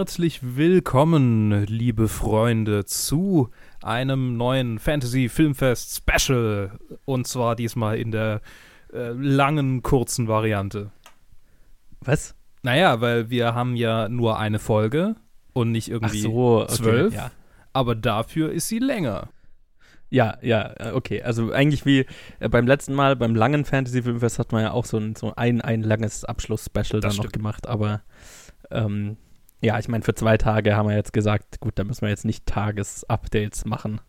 Herzlich willkommen, liebe Freunde, zu einem neuen Fantasy Filmfest Special. Und zwar diesmal in der äh, langen, kurzen Variante. Was? Naja, weil wir haben ja nur eine Folge und nicht irgendwie so, okay, zwölf. ja. Aber dafür ist sie länger. Ja, ja, äh, okay. Also eigentlich wie äh, beim letzten Mal, beim langen Fantasy Filmfest hat man ja auch so ein, so ein, ein langes Abschluss-Special dann Das noch stimmt. gemacht, aber ähm, ja, ich meine, für zwei Tage haben wir jetzt gesagt, gut, da müssen wir jetzt nicht Tages-Updates machen.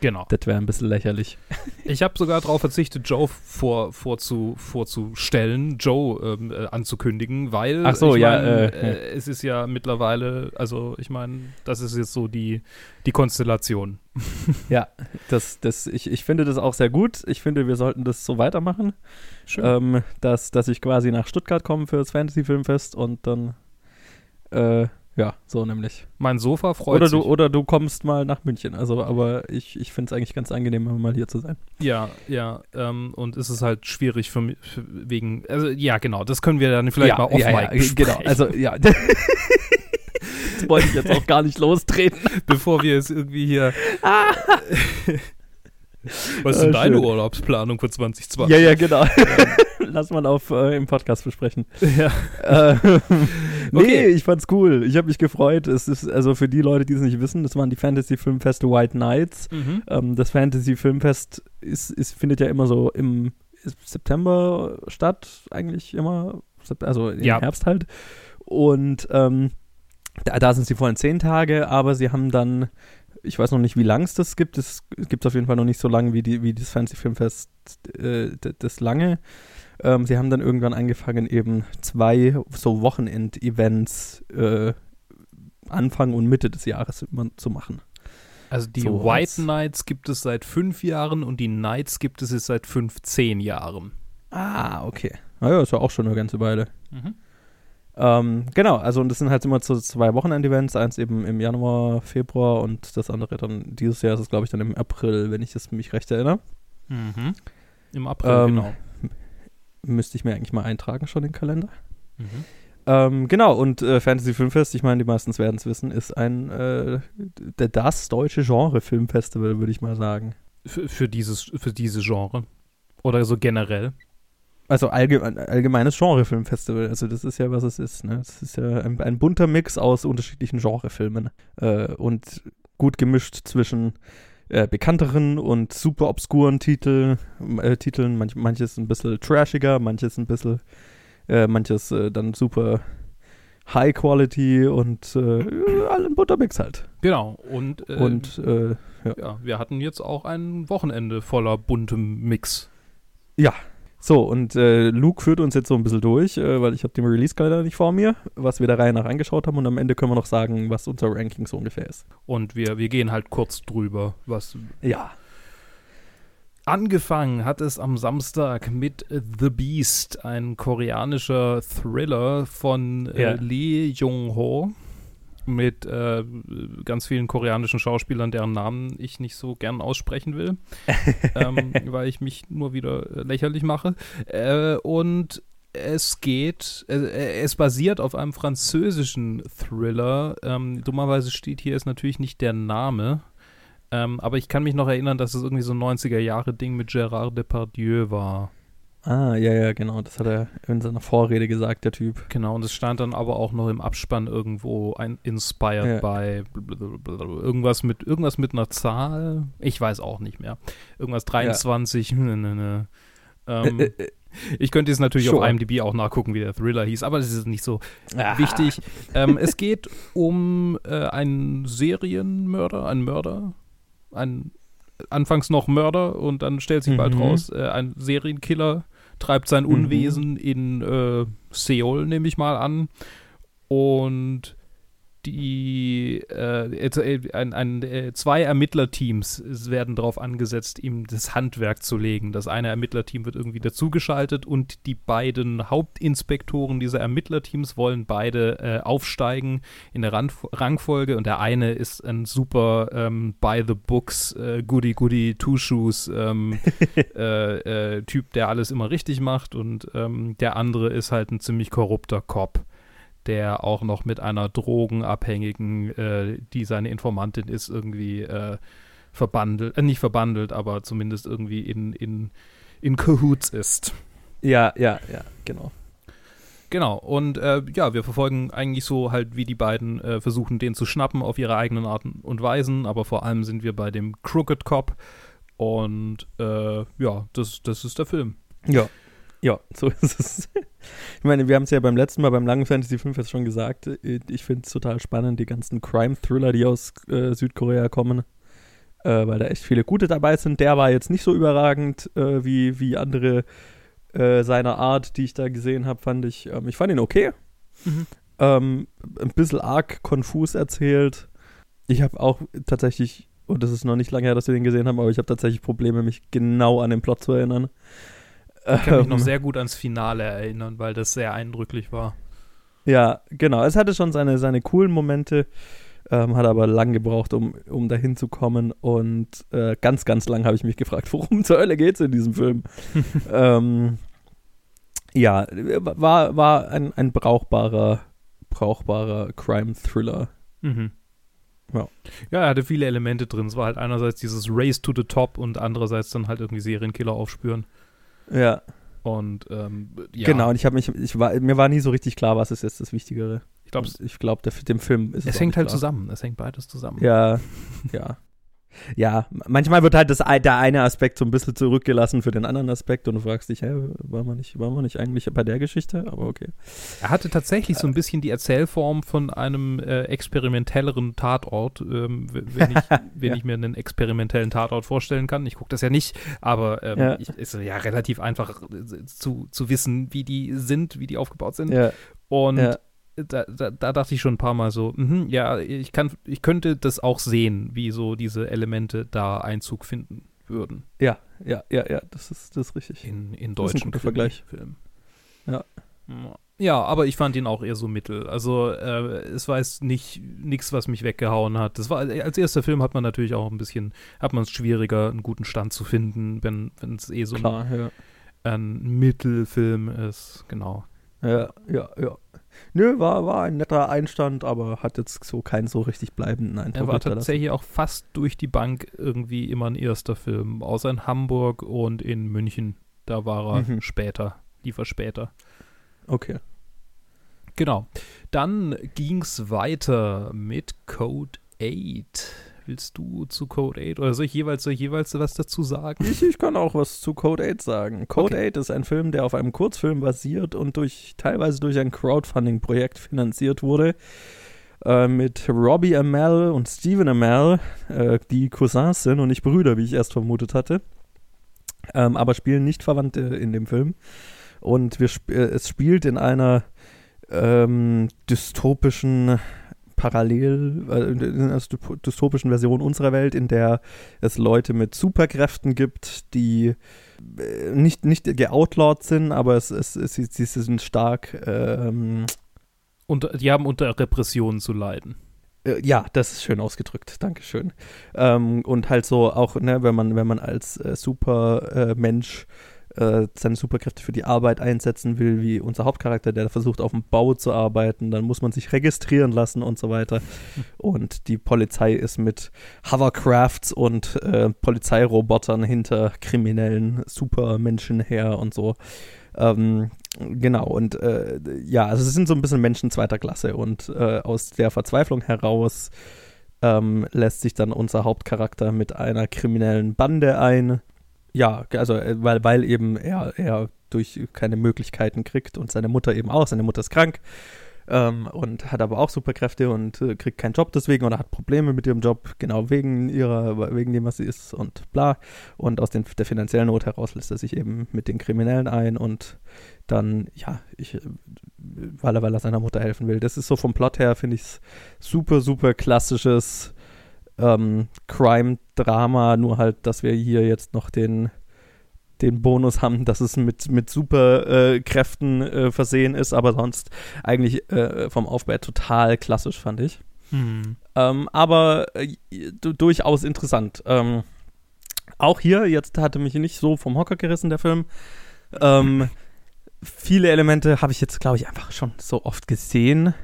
Genau. Das wäre ein bisschen lächerlich. Ich habe sogar darauf verzichtet, Joe vor, vorzu, vorzustellen, Joe ähm, äh, anzukündigen, weil Ach so, ich ja, mein, äh, äh, es ist ja mittlerweile, also ich meine, das ist jetzt so die, die Konstellation. Ja, das, das, ich, ich finde das auch sehr gut. Ich finde, wir sollten das so weitermachen, Schön. ähm, dass, dass ich quasi nach Stuttgart komme für das Fantasy Filmfest und dann, äh, ja, so nämlich. mein Sofa freut Oder sich. du, oder du kommst mal nach München. Also, aber ich, ich finde es eigentlich ganz angenehm, mal hier zu sein. Ja, ja, ähm, und es ist halt schwierig für mich, wegen, also ja, genau, das können wir dann vielleicht ja, mal off ja, ja, genau. Also, ja. das wollte ich jetzt auch gar nicht lostreten. bevor wir jetzt irgendwie hier. Was ist Ah, denn deine. Urlaubsplanung für 2020? Ja, ja, genau. Lass mal auf äh, im Podcast besprechen. ja. Äh, nee, Okay. ich fand's cool. Ich habe mich gefreut. Es ist, also für die Leute, die es nicht wissen, das waren die Fantasy Filmfeste White Knights. Mhm. Ähm, das Fantasy Filmfest ist, ist, findet ja immer so im September statt, eigentlich immer. Also im Ja. Herbst halt. Und ähm, da, da sind sie vorhin zehn Tage, aber sie haben dann, ich weiß noch nicht, wie lang es das gibt. Es gibt auf jeden Fall noch nicht so lange wie, die, wie das Fantasy Filmfest äh, das lange. Ähm, sie haben dann irgendwann angefangen, eben zwei so Wochenend-Events äh, Anfang und Mitte des Jahres immer zu machen. Also die So White Knights gibt es seit fünf Jahren und die Knights gibt es jetzt seit 15 Jahren. Ah, okay. Naja, ist ja auch schon eine ganze Weile. Ähm, genau, also und das sind halt immer so zwei Wochenend-Events, eins eben im Januar, Februar und das andere dann dieses Jahr ist es, glaube ich, dann im April, wenn ich das mich recht erinnere. Mhm. Im April, Ähm, genau. Müsste ich mir eigentlich mal eintragen schon den Kalender. Mhm. Ähm, genau, und äh, Fantasy Filmfest, ich meine, die meistens werden es wissen, ist ein äh, das deutsche Genre-Filmfestival, würde ich mal sagen. Für, für, dieses, für diese Genre. Oder so generell. Also allge ein allgemeines Genrefilmfestival, also das ist ja, was es ist. Ne? Das ist ja ein, ein bunter Mix aus unterschiedlichen Genrefilmen äh, und gut gemischt zwischen äh, bekannteren und super obskuren Titel, äh, Titeln, manch, manches ein bisschen trashiger, manches ein bisschen, äh, manches äh, dann super High Quality und äh, all ein bunter Mix halt. Genau. Und, äh, und äh, ja, wir hatten jetzt auch ein Wochenende voller buntem Mix. So, und äh, Luke führt uns jetzt so ein bisschen durch, äh, weil ich habe den Release-Kalender nicht vor mir, was wir der Reihe nach angeschaut haben und am Ende können wir noch sagen, was unser Ranking so ungefähr ist. Und wir, wir gehen halt kurz drüber, was Ja. Angefangen hat es am Samstag mit The Beast, ein koreanischer Thriller von äh, Ja. Lee Jung-ho mit äh, ganz vielen koreanischen Schauspielern, deren Namen ich nicht so gern aussprechen will, ähm, weil ich mich nur wieder äh, lächerlich mache. Äh, und es geht, äh, äh, es basiert auf einem französischen Thriller. Ähm, dummerweise steht hier ist natürlich nicht der Name. Ähm, aber ich kann mich noch erinnern, dass es irgendwie so ein 90er-Jahre-Ding mit Gérard Depardieu war. Ah, ja, ja, genau, das hat er in seiner Vorrede gesagt, der Typ. Genau, und es stand dann aber auch noch im Abspann irgendwo ein Inspired Ja. by irgendwas mit irgendwas mit einer Zahl. Ich weiß auch nicht mehr. Irgendwas 23. ne, ne, ne. Ähm, Äh, äh, äh, ich könnte jetzt natürlich sure. auf IMDb auch nachgucken, wie der Thriller hieß, aber das ist nicht so ah, wichtig. Ähm, es geht um äh, einen Serienmörder, einen Mörder, ein anfangs noch Mörder und dann stellt sich bald Mhm. raus, äh, ein Serienkiller treibt sein Mhm. Unwesen in äh, Seoul, nehme ich mal an. Und die äh, äh, ein, ein, äh, zwei Ermittlerteams werden darauf angesetzt, ihm das Handwerk zu legen. Das eine Ermittlerteam wird irgendwie dazugeschaltet und die beiden Hauptinspektoren dieser Ermittlerteams wollen beide äh, aufsteigen in der Rand Rangfolge. Und der eine ist ein super ähm, by the books äh, goody goody two shoes ähm, äh, äh, Typ, der alles immer richtig macht. Und ähm, der andere ist halt ein ziemlich korrupter Cop der auch noch mit einer Drogenabhängigen, äh, die seine Informantin ist, irgendwie äh, verbandelt, äh, nicht verbandelt, aber zumindest irgendwie in, in, in Cahoots ist. Ja, ja, ja, genau. Genau, und äh, ja, wir verfolgen eigentlich so halt, wie die beiden äh, versuchen, den zu schnappen auf ihre eigenen Arten und Weisen, aber vor allem sind wir bei dem Crooked Cop und äh, ja, das, das ist der Film. Ja, ja, so ist es. Ich meine, wir haben es ja beim letzten Mal beim langen Fantasy 5 jetzt schon gesagt. Ich finde es total spannend, die ganzen Crime-Thriller, die aus äh, Südkorea kommen, äh, weil da echt viele gute dabei sind. Der war jetzt nicht so überragend äh, wie, wie andere äh, seiner Art, die ich da gesehen habe, fand ich. Ähm, ich fand ihn okay. Mhm. Ähm, ein bisschen arg konfus erzählt. Ich habe auch tatsächlich, und das ist noch nicht lange her, dass wir den gesehen haben, aber ich habe tatsächlich Probleme, mich genau an den Plot zu erinnern. Ich kann mich noch ähm. sehr gut ans Finale erinnern, weil das sehr eindrücklich war. Ja, genau. Es hatte schon seine, seine coolen Momente, ähm, hat aber lang gebraucht, um, um dahin zu kommen. Und äh, ganz, ganz lang habe ich mich gefragt, worum zur Hölle geht es in diesem Film? ähm, ja, war, war ein, ein brauchbarer, brauchbarer Crime-Thriller. Mhm. Ja. ja, er hatte viele Elemente drin. Es war halt einerseits dieses Race to the Top und andererseits dann halt irgendwie Serienkiller aufspüren. Ja. Und ähm, ja. Genau, und ich habe mich, ich war, mir war nie so richtig klar, was ist jetzt das Wichtigere. Ich glaube, ich glaube, dem Film ist es. Es hängt halt klar. zusammen. Es hängt beides zusammen. Ja, ja ja, manchmal wird halt das, der eine Aspekt so ein bisschen zurückgelassen für den anderen Aspekt und du fragst dich, hä, waren wir nicht, waren wir nicht eigentlich bei der Geschichte? Aber okay. Er hatte tatsächlich so ein bisschen die Erzählform von einem äh, experimentelleren Tatort, ähm, wenn, ich, wenn ja. ich mir einen experimentellen Tatort vorstellen kann. Ich gucke das ja nicht, aber ähm, ja. Ich, ist ja relativ einfach äh, zu, zu wissen, wie die sind, wie die aufgebaut sind. Ja. Und da, da, da, dachte ich schon ein paar Mal so, mh, ja, ich kann, ich könnte das auch sehen, wie so diese Elemente da Einzug finden würden. Ja, ja, ja, ja, das ist, das ist richtig. In, in deutschen Vergleich. Film. Ja. Ja, aber ich fand ihn auch eher so mittel. Also äh, es war jetzt nicht nichts, was mich weggehauen hat. Das war als erster Film hat man natürlich auch ein bisschen, hat man es schwieriger, einen guten Stand zu finden, wenn es eh so Klar, ein, ja. ein Mittelfilm ist. Genau. Ja, ja, ja. Nö, war, war ein netter Einstand, aber hat jetzt so keinen so richtig bleibenden Eindruck. Er war tatsächlich auch fast durch die Bank irgendwie immer ein erster Film, außer in Hamburg und in München. Da war er mhm. später, lief er später. Okay. Genau. Dann ging es weiter mit Code 8. Willst du zu Code 8 oder soll ich jeweils, soll ich jeweils was dazu sagen? Ich, ich kann auch was zu Code 8 sagen. Code okay. 8 ist ein Film, der auf einem Kurzfilm basiert und durch teilweise durch ein Crowdfunding-Projekt finanziert wurde. Äh, mit Robbie Amell und Stephen Amell, äh, die Cousins sind und nicht Brüder, wie ich erst vermutet hatte. Ähm, aber spielen nicht Verwandte in dem Film. Und wir sp äh, es spielt in einer ähm, dystopischen parallel äh, in einer dystopischen Version unserer Welt, in der es Leute mit Superkräften gibt, die äh, nicht, nicht geoutlawed sind, aber es, es, es, sie, sie sind stark ähm, und die haben unter Repressionen zu leiden. Äh, ja, das ist schön ausgedrückt, Dankeschön. Ähm, und halt so auch, ne, wenn man, wenn man als äh, Supermensch äh, seine Superkräfte für die Arbeit einsetzen will, wie unser Hauptcharakter, der versucht auf dem Bau zu arbeiten, dann muss man sich registrieren lassen und so weiter. Und die Polizei ist mit Hovercrafts und äh, Polizeirobotern hinter kriminellen Supermenschen her und so. Ähm, genau, und äh, ja, also es sind so ein bisschen Menschen zweiter Klasse und äh, aus der Verzweiflung heraus ähm, lässt sich dann unser Hauptcharakter mit einer kriminellen Bande ein ja, also äh, weil, weil eben er, er durch keine Möglichkeiten kriegt und seine Mutter eben auch. Seine Mutter ist krank ähm, und hat aber auch Superkräfte und äh, kriegt keinen Job deswegen oder hat Probleme mit ihrem Job, genau wegen ihrer, wegen dem, was sie ist und bla. Und aus den, der finanziellen Not heraus lässt er sich eben mit den Kriminellen ein und dann, ja, ich, weil er, weil er seiner Mutter helfen will. Das ist so vom Plot her, finde ich super, super klassisches ähm, Crime-Drama, nur halt, dass wir hier jetzt noch den, den Bonus haben, dass es mit, mit Superkräften äh, äh, versehen ist, aber sonst eigentlich äh, vom Aufbau total klassisch, fand ich. Hm. Ähm, aber äh, durchaus interessant. Ähm, auch hier, jetzt hatte mich nicht so vom Hocker gerissen, der Film. Ähm, viele Elemente habe ich jetzt, glaube ich, einfach schon so oft gesehen.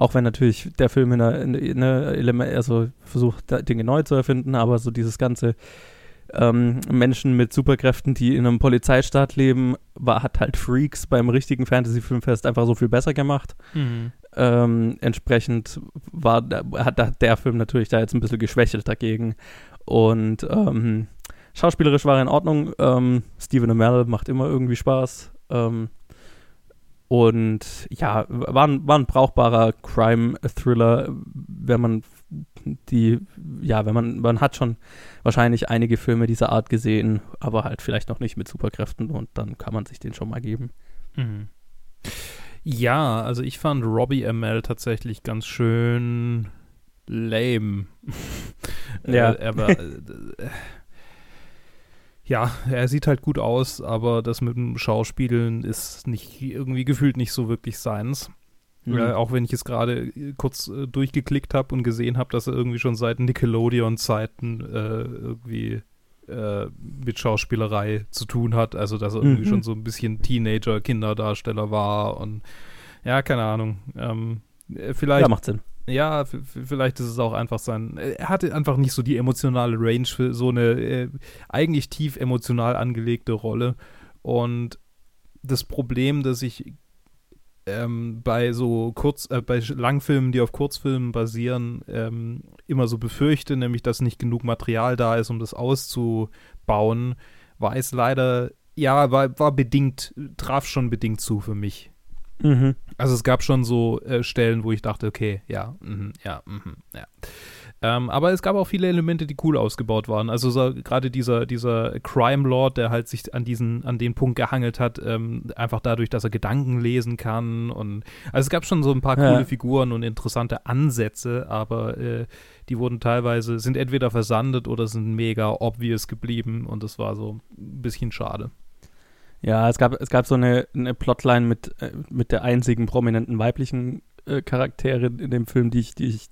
Auch wenn natürlich der Film in einer, in einer also versucht, Dinge neu zu erfinden, aber so dieses ganze ähm, Menschen mit Superkräften, die in einem Polizeistaat leben, war, hat halt Freaks beim richtigen Fantasy-Filmfest einfach so viel besser gemacht. Mhm. Ähm, entsprechend war, hat der Film natürlich da jetzt ein bisschen geschwächelt dagegen. Und ähm, schauspielerisch war er in Ordnung. Ähm, Stephen Amell macht immer irgendwie Spaß. Ähm, und ja, war ein, war ein brauchbarer Crime-Thriller, wenn man die, ja, wenn man, man hat schon wahrscheinlich einige Filme dieser Art gesehen, aber halt vielleicht noch nicht mit Superkräften und dann kann man sich den schon mal geben. Mhm. Ja, also ich fand Robbie ML tatsächlich ganz schön lame. ja. er war, äh, ja, er sieht halt gut aus, aber das mit dem Schauspielen ist nicht irgendwie gefühlt nicht so wirklich seins. Mhm. Äh, auch wenn ich es gerade äh, kurz äh, durchgeklickt habe und gesehen habe, dass er irgendwie schon seit Nickelodeon-Zeiten äh, irgendwie äh, mit Schauspielerei zu tun hat. Also, dass er mhm. irgendwie schon so ein bisschen Teenager-Kinderdarsteller war und ja, keine Ahnung. Ähm, äh, vielleicht. Ja, macht Sinn. Ja, vielleicht ist es auch einfach sein. Er hatte einfach nicht so die emotionale Range für so eine eigentlich tief emotional angelegte Rolle. Und das Problem, das ich ähm, bei so kurz, äh, bei Langfilmen, die auf Kurzfilmen basieren, ähm, immer so befürchte, nämlich dass nicht genug Material da ist, um das auszubauen, war es leider, ja, war, war bedingt, traf schon bedingt zu für mich. Mhm. Also es gab schon so äh, Stellen, wo ich dachte, okay, ja, mh, ja, mh, ja. Ähm, aber es gab auch viele Elemente, die cool ausgebaut waren. Also so, gerade dieser, dieser Crime Lord, der halt sich an diesen, an den Punkt gehangelt hat, ähm, einfach dadurch, dass er Gedanken lesen kann. Und also es gab schon so ein paar coole ja. Figuren und interessante Ansätze, aber äh, die wurden teilweise, sind entweder versandet oder sind mega obvious geblieben und das war so ein bisschen schade. Ja, es gab, es gab so eine, eine Plotline mit, äh, mit der einzigen prominenten weiblichen äh, Charakterin in dem Film, die ich, die ich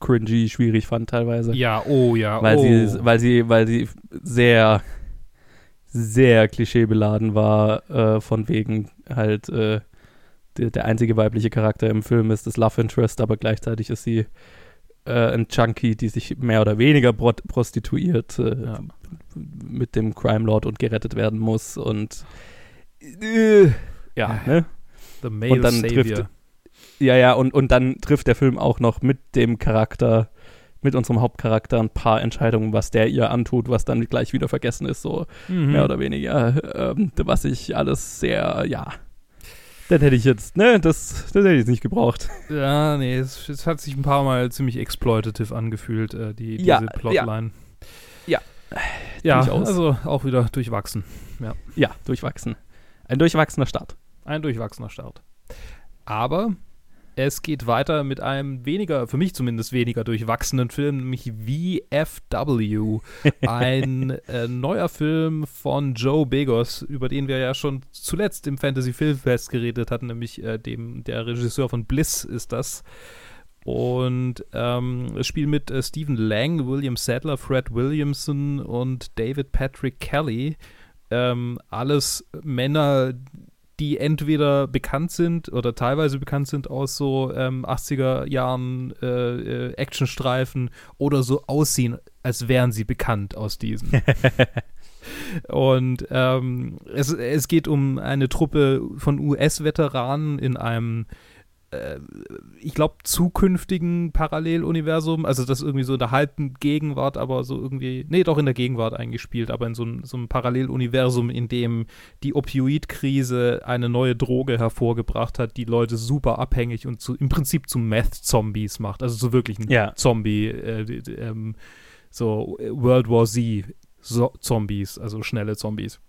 cringy, schwierig fand teilweise. Ja, oh ja, weil oh. Sie, weil sie, weil sie sehr, sehr klischeebeladen war, äh, von wegen halt äh, der, der einzige weibliche Charakter im Film ist das Love Interest, aber gleichzeitig ist sie äh, ein Junkie, die sich mehr oder weniger prostituiert, äh, ja. Mit dem Crime Lord und gerettet werden muss und äh, ja, ne? The male und dann Savior. trifft ja, ja, und, und dann trifft der Film auch noch mit dem Charakter, mit unserem Hauptcharakter ein paar Entscheidungen, was der ihr antut, was dann gleich wieder vergessen ist, so mhm. mehr oder weniger. Ähm, was ich alles sehr, ja. Dann hätte ich jetzt, ne, das, das hätte ich jetzt nicht gebraucht. Ja, nee, es, es hat sich ein paar Mal ziemlich exploitative angefühlt, äh, die, diese ja, Plotline. Ja. Ja, ja also auch wieder durchwachsen. Ja. ja, durchwachsen. Ein durchwachsener Start. Ein durchwachsener Start. Aber es geht weiter mit einem weniger, für mich zumindest weniger durchwachsenen Film, nämlich VFW. Ein äh, neuer Film von Joe Begos, über den wir ja schon zuletzt im Fantasy Filmfest geredet hatten, nämlich äh, dem, der Regisseur von Bliss ist das. Und ähm, es spielt mit äh, Stephen Lang, William Sadler, Fred Williamson und David Patrick Kelly. Ähm, alles Männer, die entweder bekannt sind oder teilweise bekannt sind aus so ähm, 80er Jahren äh, äh, Actionstreifen oder so aussehen, als wären sie bekannt aus diesen. Und ähm, es, es geht um eine Truppe von US-Veteranen in einem äh, ich glaube, zukünftigen Paralleluniversum, also das irgendwie so in der halben Gegenwart, aber so irgendwie, nee, doch in der Gegenwart eingespielt, aber in so, so einem Paralleluniversum, in dem die Opioid-Krise eine neue Droge hervorgebracht hat, die Leute super abhängig und zu, im Prinzip zu Meth-Zombies macht, also so wirklich ein ja. Zombie, äh, ähm, so World War Z so Zombies, also schnelle Zombies.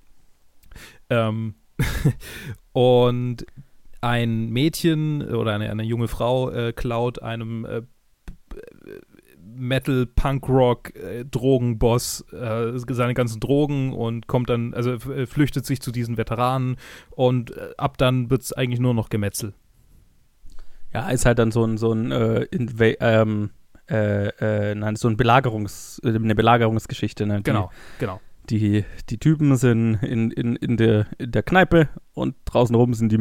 Ähm, und ein Mädchen oder eine, eine junge Frau äh, klaut einem äh, Metal, Punk Rock, äh, Drogenboss äh, seine ganzen Drogen und kommt dann, also äh, flüchtet sich zu diesen Veteranen und ab dann wird es eigentlich nur noch Gemetzel. Ja, ist halt dann so ein, so ein, äh, ähm, äh, nein, so ein Belagerungs, eine Belagerungsgeschichte, ne? Die, genau, genau die, die Typen sind in, in, in, der, in der Kneipe und draußen rum sind die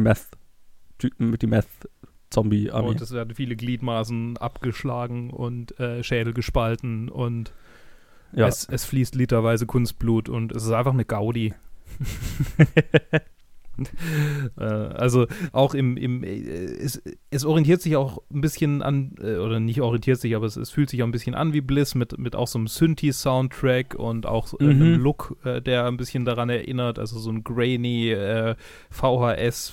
Meth-Typen mit die Meth-Zombie-Armee. Und es werden viele Gliedmaßen abgeschlagen und äh, Schädel gespalten und Ja. es, es fließt literweise Kunstblut und es ist einfach eine Gaudi. äh, also auch im, im äh, es, es orientiert sich auch ein bisschen an, äh, oder nicht orientiert sich, aber es, es fühlt sich auch ein bisschen an wie Bliss mit, mit auch so einem Synthi-Soundtrack und auch Mhm. einem Look, der ein bisschen daran erinnert, also so ein grainy äh,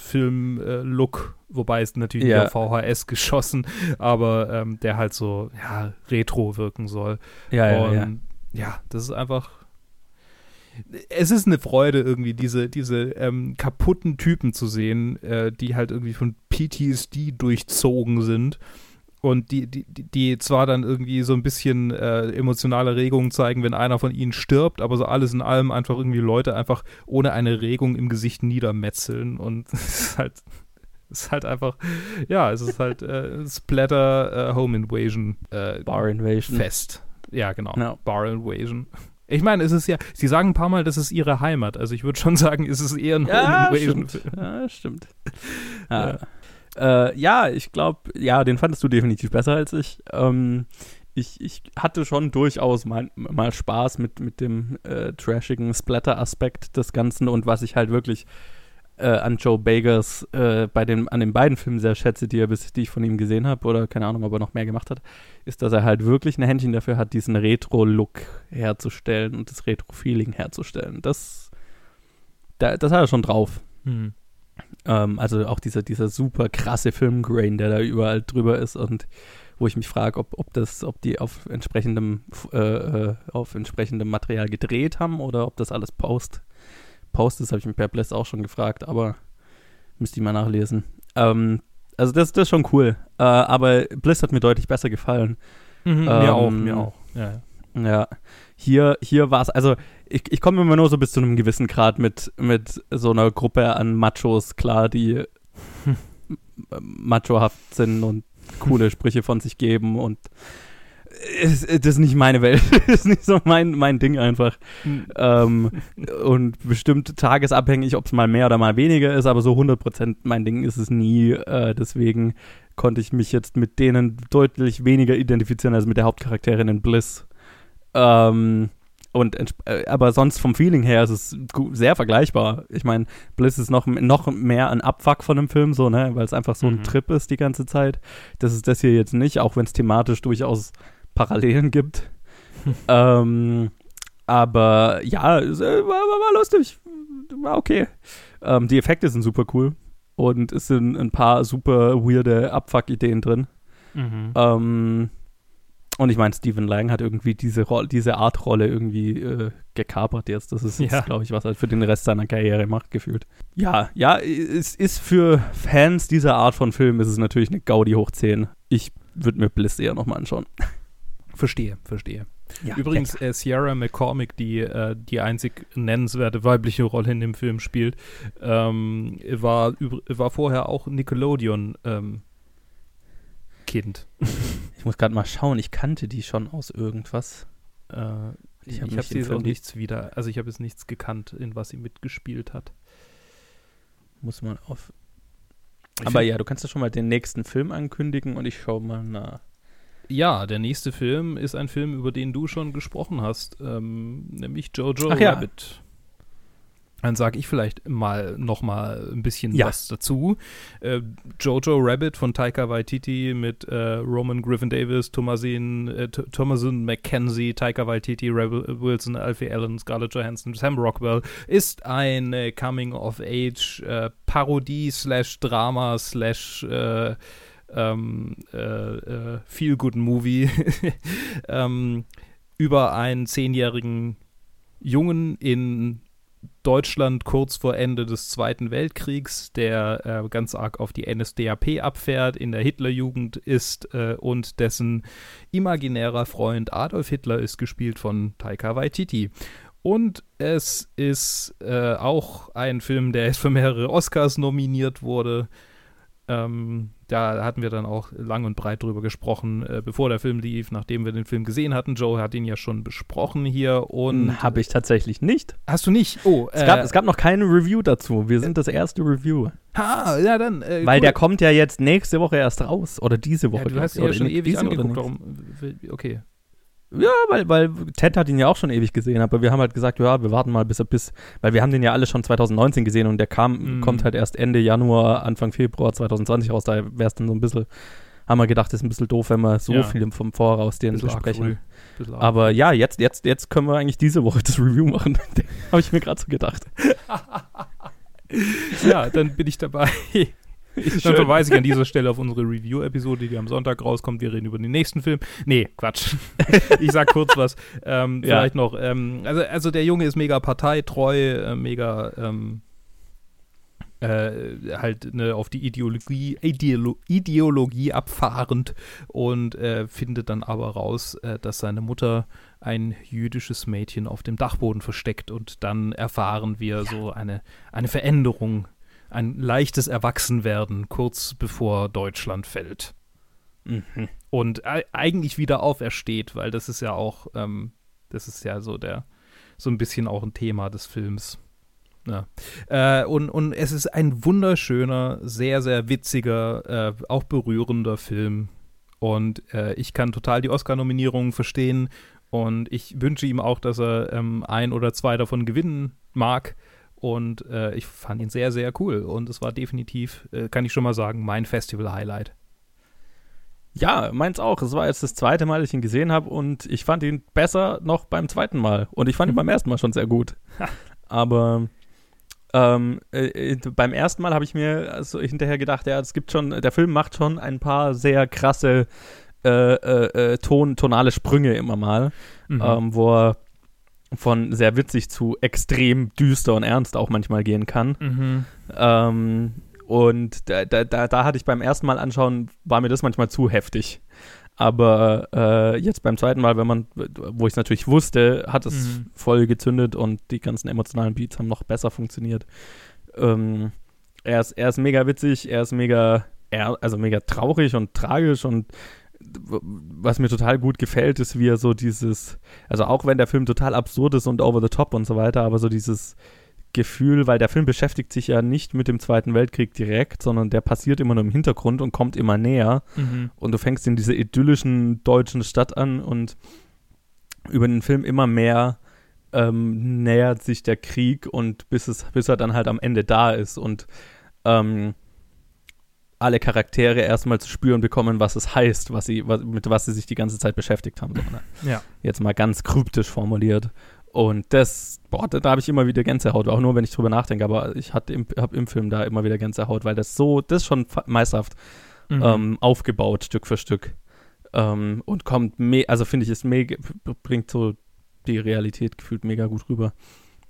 VHS-Film-Look, wobei es natürlich Ja. VHS geschossen, aber ähm, der halt so, ja, retro wirken soll. ja, ja, und ja. ja, das ist einfach. Es ist eine Freude, irgendwie diese, diese ähm, kaputten Typen zu sehen, äh, die halt irgendwie von PTSD durchzogen sind. Und die, die, die- zwar dann irgendwie so ein bisschen äh, emotionale Regungen zeigen, wenn einer von ihnen stirbt, aber so alles in allem einfach irgendwie Leute einfach ohne eine Regung im Gesicht niedermetzeln. Und es ist halt, es ist halt einfach, ja, es ist halt äh, Splatter äh, Home Invasion äh, Bar Invasion. Fest. Ja, genau. Ja. Bar Invasion. Ich meine, es ist ja, sie sagen ein paar Mal, das ist ihre Heimat. Also ich würde schon sagen, es ist eher ein Ja, Home Invasion. stimmt. Ja, stimmt. Ja, äh, ja ich glaube, ja, den fandest du definitiv besser als ich. Ähm, ich, ich hatte schon durchaus mal, mal Spaß mit, mit dem äh, trashigen Splatter-Aspekt des Ganzen und was ich halt wirklich äh, an Joe Bagers äh, bei den, an den beiden Filmen sehr schätze, die, er bis, die ich von ihm gesehen habe, oder keine Ahnung, ob er noch mehr gemacht hat, ist, dass er halt wirklich ein Händchen dafür hat, diesen Retro-Look herzustellen und das Retro-Feeling herzustellen. Das, da, das hat er schon drauf. Hm. Ähm, also auch dieser, dieser super krasse Filmgrain, der da überall drüber ist und wo ich mich frage, ob, ob das, ob die auf entsprechendem, äh, äh, auf entsprechendem Material gedreht haben oder ob das alles Post, Post ist, habe ich mich per Bliss auch schon gefragt, aber müsste ich mal nachlesen. Ähm, also das, das ist schon cool. Äh, aber Bliss hat mir deutlich besser gefallen. Mhm, mir Ähm, auch, mir auch. Ja, ja. Ja, hier, hier war es, also ich, ich komme immer nur so bis zu einem gewissen Grad mit, mit so einer Gruppe an Machos klar, die machohaft sind und coole Sprüche von sich geben und es, es, das ist nicht meine Welt, das ist nicht so mein, mein Ding einfach. Hm. Ähm, und bestimmt tagesabhängig, ob es mal mehr oder mal weniger ist, aber so 100% mein Ding ist es nie. Äh, deswegen konnte ich mich jetzt mit denen deutlich weniger identifizieren als mit der Hauptcharakterin in Bliss. Ähm, und äh, aber sonst vom Feeling her ist es sehr vergleichbar. Ich meine, Bliss ist noch, noch mehr ein Abfuck von dem Film, so, ne, weil es einfach so ein Mhm. Trip ist die ganze Zeit. Das ist das hier jetzt nicht, auch wenn es thematisch durchaus Parallelen gibt. ähm, aber ja, es äh, war, war, war lustig. War okay. Ähm, die Effekte sind super cool. Und es sind ein paar super weirde Abfuck-Ideen drin. Mhm. Ähm, und ich meine, Stephen Lang hat irgendwie diese, Roll diese Art Rolle irgendwie äh, gekapert jetzt. Das ist Ja. glaube ich, was er für den Rest seiner Karriere macht, gefühlt. Ja, ja, es ist für Fans dieser Art von Film ist es natürlich eine Gaudi hoch 10. Ich würde mir Bliss eher nochmal anschauen. Verstehe, verstehe. Ja, Übrigens, äh, Sierra McCormick, die äh, die einzig nennenswerte weibliche Rolle in dem Film spielt, ähm, war, war vorher auch Nickelodeon ähm, Kind. Ich muss gerade mal schauen, ich kannte die schon aus irgendwas. Äh, Ich hab habe mich sie jetzt auch nichts wieder, also ich habe jetzt nichts gekannt, in was sie mitgespielt hat. Muss man auf. Ich Aber ja, du kannst ja schon mal den nächsten Film ankündigen und ich schaue mal nach. Ja, der nächste Film ist ein Film, über den du schon gesprochen hast, ähm, nämlich Jojo Ach ja. Rabbit. Dann sage ich vielleicht mal noch mal ein bisschen Ja. was dazu. Äh, Jojo Rabbit von Taika Waititi mit äh, Roman Griffin Davis, Thomasin, äh, Th- Thomasin McKenzie, Taika Waititi, Rebel Wilson, Alfie Allen, Scarlett Johansson, Sam Rockwell ist eine Coming-of-Age äh, slash Drama slash äh, ähm, äh, äh, Feel-Good-Movie ähm, über einen zehnjährigen Jungen in Deutschland kurz vor Ende des Zweiten Weltkriegs, der äh, ganz arg auf die NSDAP abfährt, in der Hitlerjugend ist äh, und dessen imaginärer Freund Adolf Hitler ist gespielt von Taika Waititi. Und es ist äh, auch ein Film, der für mehrere Oscars nominiert wurde. Ähm, da hatten wir dann auch lang und breit drüber gesprochen, äh, bevor der Film lief, nachdem wir den Film gesehen hatten. Joe hat ihn ja schon besprochen hier und. Habe ich tatsächlich nicht. Hast du nicht? Oh, es, gab, es gab noch keine Review dazu. Wir sind das erste Review. Ha, ja dann. Äh, Weil cool. der kommt ja jetzt nächste Woche erst raus. Oder diese Woche. Ja, du hast ja schon ewig angeguckt. Darum, okay. Ja, weil, weil Ted hat ihn ja auch schon ewig gesehen, aber wir haben halt gesagt, ja, wir warten mal bis er bis, weil wir haben den ja alle schon 2019 gesehen und der kam, mm. kommt halt erst Ende Januar, Anfang Februar 2020 raus, da wäre es dann so ein bisschen, haben wir gedacht, ist ein bisschen doof, wenn wir so ja. viel vom Voraus den besprechen. Aber ja, jetzt, jetzt, jetzt können wir eigentlich diese Woche das Review machen. habe ich mir gerade so gedacht. ja, dann bin ich dabei. Dann verweise ich an dieser Stelle auf unsere Review-Episode, die am Sonntag rauskommt. Wir reden über den nächsten Film. Nee, Quatsch. ich sag kurz was. Ähm, ja. Vielleicht noch. Ähm, also, also der Junge ist mega parteitreu, äh, mega ähm, äh, halt ne, auf die Ideologie, Ideolo Ideologie abfahrend und äh, findet dann aber raus, äh, dass seine Mutter ein jüdisches Mädchen auf dem Dachboden versteckt und dann erfahren wir ja. so eine, eine Veränderung ein leichtes Erwachsenwerden kurz bevor Deutschland fällt. Mhm. Und eigentlich wieder aufersteht, weil das ist ja auch, ähm, das ist ja so der, so ein bisschen auch ein Thema des Films. Ja. Äh, und, und es ist ein wunderschöner, sehr, sehr witziger, äh, auch berührender Film. Und äh, ich kann total die Oscar-Nominierungen verstehen. Und ich wünsche ihm auch, dass er ähm, ein oder zwei davon gewinnen mag. Und äh, ich fand ihn sehr, sehr cool. Und es war definitiv, äh, kann ich schon mal sagen, mein Festival-Highlight. Ja, meins auch. Es war jetzt das zweite Mal, dass ich ihn gesehen habe und ich fand ihn besser noch beim zweiten Mal. Und ich fand ihn mhm. beim ersten Mal schon sehr gut. Aber ähm, äh, äh, beim ersten Mal habe ich mir also hinterher gedacht, ja, es gibt schon, der Film macht schon ein paar sehr krasse äh, äh, äh Ton, tonale Sprünge immer mal, mhm. ähm, wo er von sehr witzig zu extrem düster und ernst auch manchmal gehen kann. Mhm. Ähm, und da, da, da, hatte ich beim ersten Mal anschauen, war mir das manchmal zu heftig. Aber äh, jetzt beim zweiten Mal, wenn man, wo ich es natürlich wusste, hat es mhm. voll gezündet und die ganzen emotionalen Beats haben noch besser funktioniert. Ähm, er, ist, er ist mega witzig, er ist mega, er, also mega traurig und tragisch und was mir total gut gefällt, ist, wie er so dieses, also auch wenn der Film total absurd ist und over the top und so weiter, aber so dieses Gefühl, weil der Film beschäftigt sich ja nicht mit dem Zweiten Weltkrieg direkt, sondern der passiert immer nur im Hintergrund und kommt immer näher. Mhm. Und du fängst in dieser idyllischen deutschen Stadt an und über den Film immer mehr ähm, nähert sich der Krieg und bis es, bis er dann halt am Ende da ist und ähm, alle Charaktere erstmal zu spüren bekommen, was es heißt, was sie, was, mit was sie sich die ganze Zeit beschäftigt haben. So, ne? Ja. Jetzt mal ganz kryptisch formuliert. Und das, boah, da, da habe ich immer wieder Gänsehaut, auch nur wenn ich drüber nachdenke, aber ich habe im, Film da immer wieder Gänsehaut, weil das so, das ist schon meisterhaft mhm. ähm, aufgebaut, Stück für Stück. Ähm, und kommt, also finde ich, es mega, bringt so die Realität gefühlt mega gut rüber.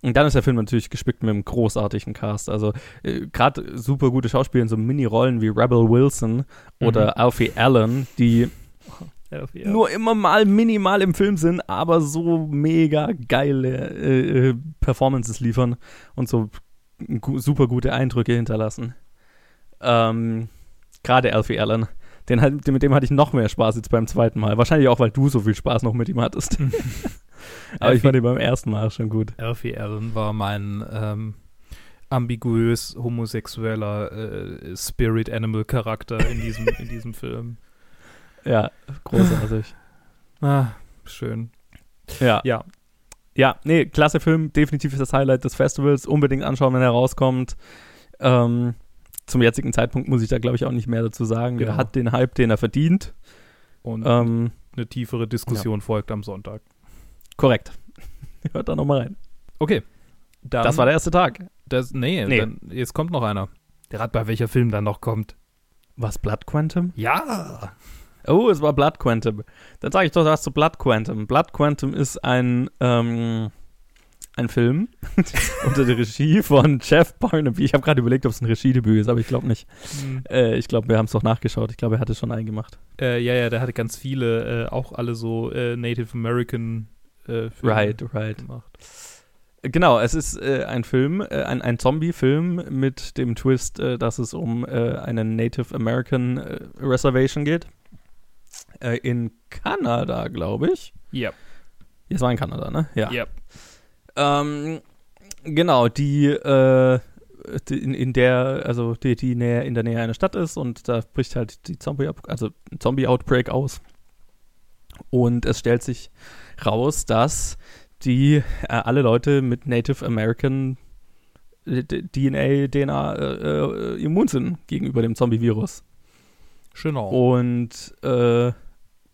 Und dann ist der Film natürlich gespickt mit einem großartigen Cast. Also äh, gerade super gute Schauspieler in so Mini-Rollen wie Rebel Wilson oder mhm. Alfie Allen, die Alfie, nur immer mal minimal im Film sind, aber so mega geile äh, äh Performances liefern und so super gute Eindrücke hinterlassen. Ähm, gerade Alfie Allen. Den, mit dem hatte ich noch mehr Spaß jetzt beim zweiten Mal. Wahrscheinlich auch, weil du so viel Spaß noch mit ihm hattest. Aber ich fand ihn beim ersten Mal schon gut. Alfie Allen war mein ähm, ambiguös homosexueller äh, Spirit Animal Charakter in diesem, in diesem Film. Ja, großartig. ah, schön. Ja. Ja. Ja, nee, klasse Film, definitiv ist das Highlight des Festivals. Unbedingt anschauen, wenn er rauskommt. Ähm, zum jetzigen Zeitpunkt muss ich da, glaube ich, auch nicht mehr dazu sagen. Genau. Er hat den Hype, den er verdient. Und ähm, eine tiefere Diskussion ja. folgt am Sonntag. Korrekt. Hört da nochmal rein. Okay. Dann, das war der erste Tag. Das, nee, nee. Dann, jetzt kommt noch einer. Der hat bei welcher Film dann noch kommt. Was, Blood Quantum? Ja. Oh, es war Blood Quantum. Dann sage ich doch was zu Blood Quantum. Blood Quantum ist ein, ähm, ein Film unter der Regie von Jeff Barnaby. Ich habe gerade überlegt, ob es ein Regiedebüt ist, aber ich glaube nicht. Mhm. Äh, ich glaube, wir haben es doch nachgeschaut. Ich glaube, er hatte schon einen gemacht. Äh, ja, ja, der hatte ganz viele, äh, auch alle so äh, Native American äh, Filme right, right. gemacht. Genau, es ist äh, ein Film, äh, ein, ein Zombie-Film mit dem Twist, äh, dass es um äh, eine Native American äh, Reservation geht. Äh, in Kanada, glaube ich. Ja. Es war in Kanada, ne? Ja. Ja. Ähm, genau, die, äh, in, in der, also die, die näher, in der Nähe einer Stadt ist und da bricht halt die Zombie, also ein Zombie-Outbreak aus. Und es stellt sich raus, dass die äh, alle Leute mit Native American DNA, DNA äh, äh, immun sind gegenüber dem Zombie-Virus. Genau. Und äh,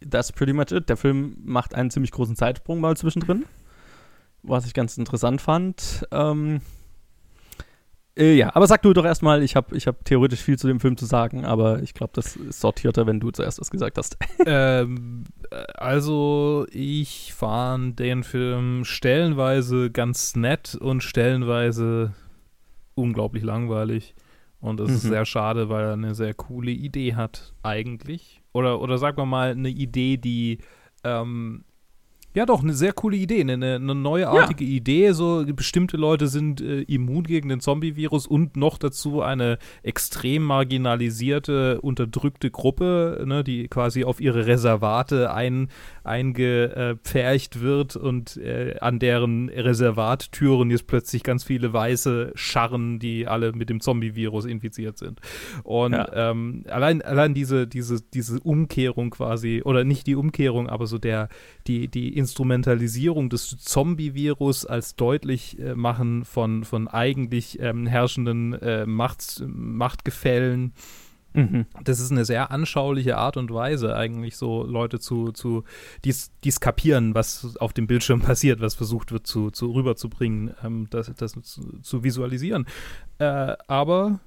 that's pretty much it. Der Film macht einen ziemlich großen Zeitsprung mal zwischendrin, was ich ganz interessant fand. Ähm, äh, ja, aber sag du doch erstmal, ich habe ich hab theoretisch viel zu dem Film zu sagen, aber ich glaube, das ist sortierter, wenn du zuerst was gesagt hast. ähm, also, ich fand den Film stellenweise ganz nett und stellenweise unglaublich langweilig. Und das ist Mhm. sehr schade, weil er eine sehr coole Idee hat, eigentlich. Oder, oder sagen wir mal, eine Idee, die ähm, ja doch eine sehr coole Idee, eine, eine neuartige Idee. So bestimmte Leute sind äh, immun gegen den Zombie-Virus und noch dazu eine extrem marginalisierte, unterdrückte Gruppe, ne, die quasi auf ihre Reservate ein, eingepfercht wird und äh, an deren Reservattüren jetzt plötzlich ganz viele weiße Scharren, die alle mit dem Zombie-Virus infiziert sind. Und Ja. ähm, allein, allein diese, diese, diese Umkehrung quasi, oder nicht die Umkehrung, aber so der, die, die Instrumentalisierung des Zombie-Virus als deutlich äh, machen von, von eigentlich ähm, herrschenden äh, Macht, Machtgefällen. Mhm. Das ist eine sehr anschauliche Art und Weise, eigentlich so Leute zu, zu dies, dies kapieren, was auf dem Bildschirm passiert, was versucht wird zu, zu rüberzubringen, ähm, das, das zu, zu visualisieren. Äh, aber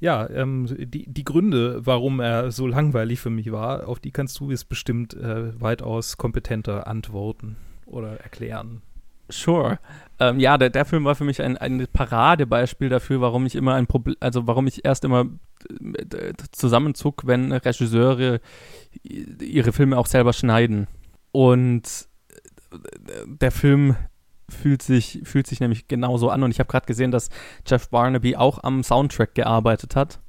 ja, ähm, die, die Gründe, warum er so langweilig für mich war, auf die kannst du jetzt bestimmt äh, weitaus kompetenter antworten oder erklären. Sure. Ähm, ja, der, der Film war für mich ein, ein Paradebeispiel dafür, warum ich immer ein Problem, also warum ich erst immer äh, zusammenzug, wenn Regisseure ihre Filme auch selber schneiden. Und äh, der Film fühlt sich, fühlt sich nämlich genauso an. Und ich habe gerade gesehen, dass Jeff Barnaby auch am Soundtrack gearbeitet hat.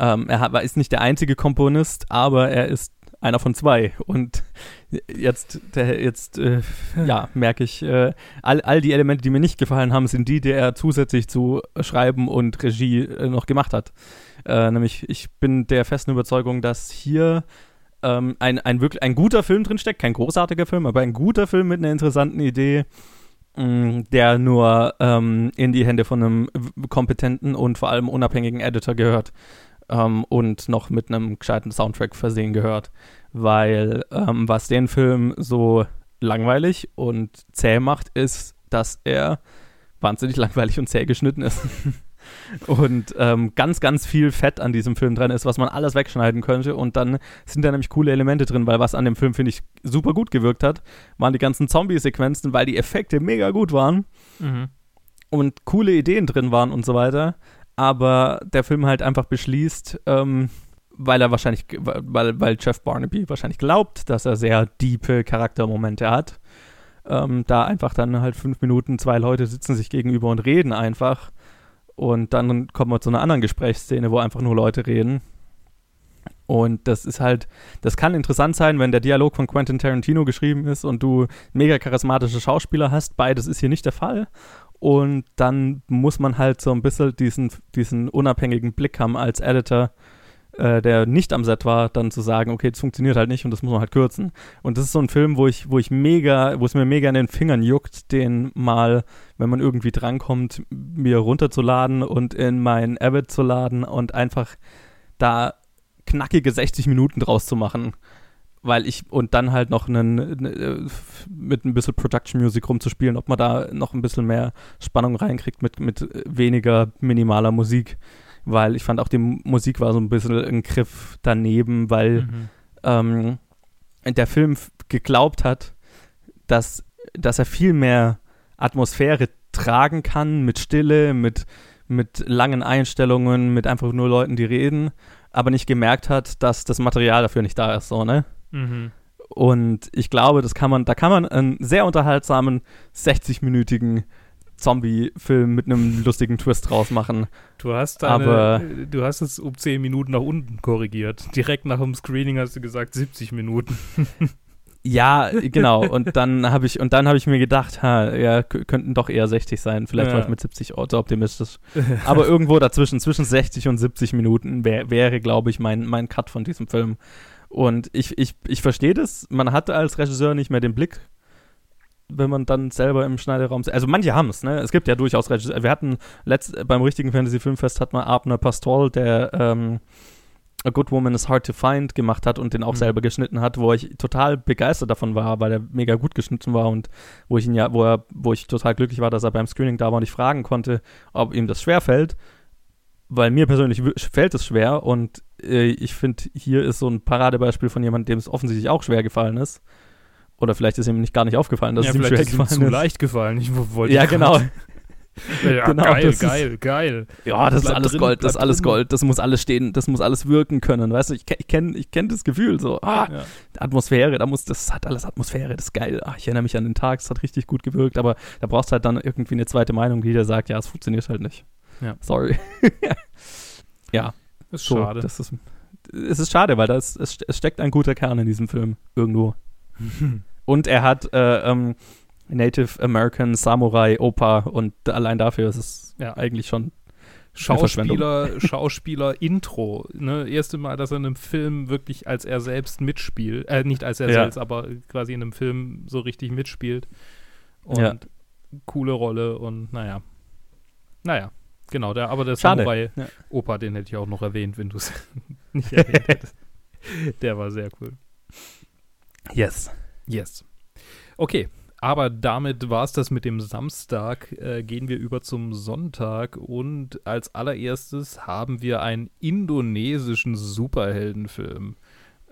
Ähm, er hat, ist nicht der einzige Komponist, aber er ist einer von zwei. Und jetzt, jetzt äh, ja, merke ich, äh, all, all die Elemente, die mir nicht gefallen haben, sind die, die er zusätzlich zu Schreiben und Regie äh, noch gemacht hat. Äh, nämlich, ich bin der festen Überzeugung, dass hier ähm, ein, ein, wirklich, ein guter Film drinsteckt, kein großartiger Film, aber ein guter Film mit einer interessanten Idee, mh, der nur ähm, in die Hände von einem kompetenten und vor allem unabhängigen Editor gehört ähm, und noch mit einem gescheiten Soundtrack versehen gehört. Weil ähm, was den Film so langweilig und zäh macht, ist, dass er wahnsinnig langweilig und zäh geschnitten ist. und ähm, ganz, ganz viel Fett an diesem Film dran ist, was man alles wegschneiden könnte. Und dann sind da nämlich coole Elemente drin, weil was an dem Film, finde ich, super gut gewirkt hat, waren die ganzen Zombie-Sequenzen, weil die Effekte mega gut waren Mhm. und coole Ideen drin waren und so weiter. Aber der Film halt einfach beschließt, ähm, weil er wahrscheinlich, weil, weil Jeff Barnaby wahrscheinlich glaubt, dass er sehr diepe Charaktermomente hat. Ähm, da einfach dann halt fünf Minuten, zwei Leute sitzen sich gegenüber und reden einfach. Und dann kommen wir zu einer anderen Gesprächsszene, wo einfach nur Leute reden. Und das ist halt, das kann interessant sein, wenn der Dialog von Quentin Tarantino geschrieben ist und du mega charismatische Schauspieler hast. Beides ist hier nicht der Fall. Und dann muss man halt so ein bisschen diesen, diesen unabhängigen Blick haben als Editor, äh, der nicht am Set war, dann zu sagen, okay, das funktioniert halt nicht und das muss man halt kürzen. Und das ist so ein Film, wo ich, wo ich mega, wo es mir mega in den Fingern juckt, den mal, wenn man irgendwie drankommt, mir runterzuladen und in mein Avid zu laden und einfach da knackige 60 Minuten draus zu machen. Weil ich, und dann halt noch einen, ne, mit ein bisschen Production Music rumzuspielen, ob man da noch ein bisschen mehr Spannung reinkriegt mit, mit weniger minimaler Musik. Weil ich fand auch die Musik war so ein bisschen ein Griff daneben, weil Mhm. ähm, der Film geglaubt hat, dass, dass er viel mehr Atmosphäre tragen kann mit Stille, mit, mit langen Einstellungen, mit einfach nur Leuten, die reden, aber nicht gemerkt hat, dass das Material dafür nicht da ist, so, ne? Mhm. Und ich glaube, das kann man, da kann man einen sehr unterhaltsamen 60-minütigen Zombie-Film mit einem lustigen Twist draus machen. Du hast deine, Aber- du hast es um 10 Minuten nach unten korrigiert. Direkt nach dem Screening hast du gesagt 70 Minuten. Ja, genau. Und dann habe ich, und dann habe ich mir gedacht, ha, ja, könnten doch eher 60 sein. Vielleicht Ja. war ich mit 70 Orte optimistisch. Aber irgendwo dazwischen, zwischen 60 und 70 Minuten wär, wäre, glaube ich, mein, mein Cut von diesem Film. Und ich, ich, ich verstehe das. Man hatte als Regisseur nicht mehr den Blick, wenn man dann selber im Schneideraum. Also manche haben es, ne? Es gibt ja durchaus Regisseure. Wir hatten letzt, beim richtigen Fantasy-Filmfest hat man Abner Pastol, der ähm, A Good Woman is Hard to Find gemacht hat und den auch Mhm. selber geschnitten hat, wo ich total begeistert davon war, weil er mega gut geschnitten war und wo ich ihn ja, wo er, wo ich total glücklich war, dass er beim Screening da war und ich fragen konnte, ob ihm das schwer fällt, weil mir persönlich fällt es schwer und äh, ich finde, hier ist so ein Paradebeispiel von jemandem, dem es offensichtlich auch schwer gefallen ist. Oder vielleicht ist ihm nicht gar nicht aufgefallen, dass ja, es ihm schwer ist ihm gefallen zu ist. leicht gefallen. Ich wo- wollte Ja, genau. Ja, Genau, geil, das ist- geil, geil. Ja, das ist Bleib alles drin, Gold, das ist alles drin. Gold, das muss alles stehen, das muss alles wirken können. Weißt du, ich, ich kenne ich kenn das Gefühl so, ah, Ja. Atmosphäre, da muss, das hat alles Atmosphäre, das ist geil. Ah, ich erinnere mich an den Tag, es hat richtig gut gewirkt, aber da brauchst du halt dann irgendwie eine zweite Meinung, die dir sagt, ja, es funktioniert halt nicht. Ja. Sorry. ja, Ist so, schade. Das ist, es ist schade, weil das, es, es steckt ein guter Kern in diesem Film irgendwo. Und er hat äh, ähm, Native American Samurai Opa und allein dafür ist es Ja. eigentlich schon. Schauspieler, Schauspieler Intro. Ne? Erste Mal, dass er in einem Film wirklich als er selbst mitspielt. Äh, nicht als er Ja. selbst, aber quasi in einem Film so richtig mitspielt. Und Ja. coole Rolle und naja. Naja, genau. Der, aber der Schade. Samurai Ja. Opa, den hätte ich auch noch erwähnt, wenn du es nicht erwähnt hättest. Der war sehr cool. Yes. Yes. Okay, aber damit war es das mit dem Samstag. Äh, gehen wir über zum Sonntag und als allererstes haben wir einen indonesischen Superheldenfilm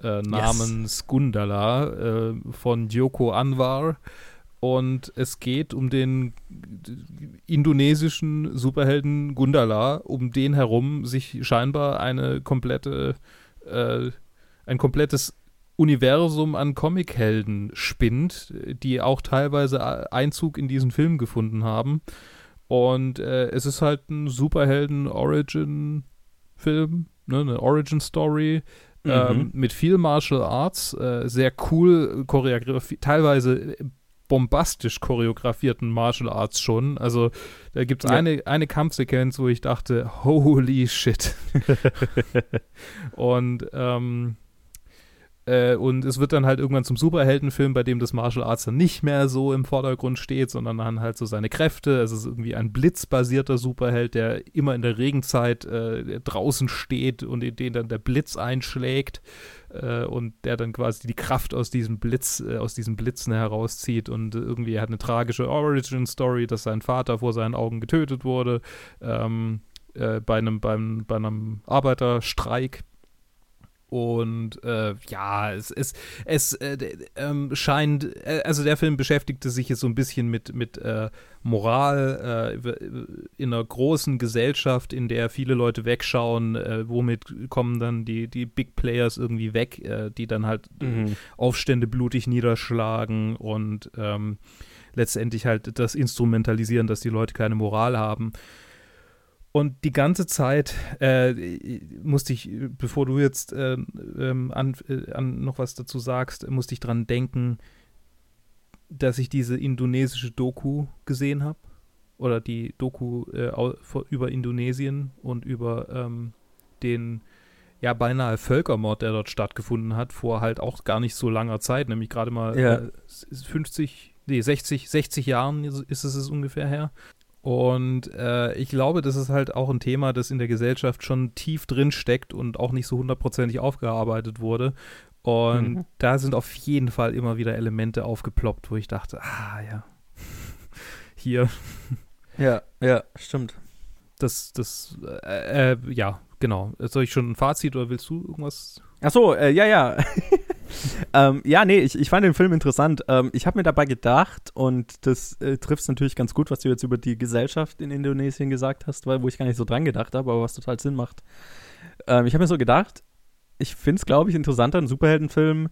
äh, namens Gundala äh, von Joko Anwar. Und es geht um den indonesischen Superhelden Gundala, um den herum sich scheinbar eine komplette, äh, ein komplettes Universum an Comichelden spinnt, die auch teilweise Einzug in diesen Film gefunden haben. Und äh, es ist halt ein Superhelden-Origin-Film, ne, eine Origin-Story ähm, mit viel Martial Arts, äh, sehr cool choreografiert, teilweise bombastisch choreografierten Martial Arts schon. Also da gibt es Ja. eine, eine Kampfsequenz, wo ich dachte, holy shit. und ähm, äh, und es wird dann halt irgendwann zum Superheldenfilm, bei dem das Martial Arts dann nicht mehr so im Vordergrund steht, sondern dann halt so seine Kräfte. Es ist irgendwie ein blitzbasierter Superheld, der immer in der Regenzeit äh, draußen steht und in den dann der Blitz einschlägt äh, und der dann quasi die Kraft aus diesem Blitz, äh, aus diesen Blitzen herauszieht und irgendwie er hat eine tragische Origin-Story, dass sein Vater vor seinen Augen getötet wurde ähm, äh, bei einem beim, bei einem Arbeiterstreik und äh, ja, es, es, es äh, ähm, scheint, äh, also der Film beschäftigte sich jetzt so ein bisschen mit, mit äh, Moral äh, in einer großen Gesellschaft, in der viele Leute wegschauen, äh, womit kommen dann die, die Big Players irgendwie weg, die dann halt Mhm. Aufstände blutig niederschlagen und ähm, letztendlich halt das instrumentalisieren, dass die Leute keine Moral haben. Und die ganze Zeit äh, musste ich, bevor du jetzt äh, ähm, an, äh, an noch was dazu sagst, musste ich dran denken, dass ich diese indonesische Doku gesehen habe. Oder die Doku äh, über Indonesien und über ähm, den ja beinahe Völkermord, der dort stattgefunden hat, vor halt auch gar nicht so langer Zeit, nämlich gerade mal Ja. äh, s- 50, nee, 60, 60 Jahren ist ist es es ungefähr her. Und äh, ich glaube, das ist halt auch ein Thema, das in der Gesellschaft schon tief drin steckt und auch nicht so hundertprozentig aufgearbeitet wurde. Und Mhm. da sind auf jeden Fall immer wieder Elemente aufgeploppt, wo ich dachte, ah ja, hier, Ja, ja, stimmt. das, das, äh, äh, ja, genau. Soll ich schon ein Fazit oder willst du irgendwas? Ach so, äh, ja, ja. ähm, ja, nee, ich, ich fand den Film interessant. Ähm, ich habe mir dabei gedacht, und das äh, trifft natürlich ganz gut, was du jetzt über die Gesellschaft in Indonesien gesagt hast, weil, wo ich gar nicht so dran gedacht habe, aber was total Sinn macht. Ähm, ich habe mir so gedacht, ich finde es, glaube ich, interessanter, einen Superheldenfilm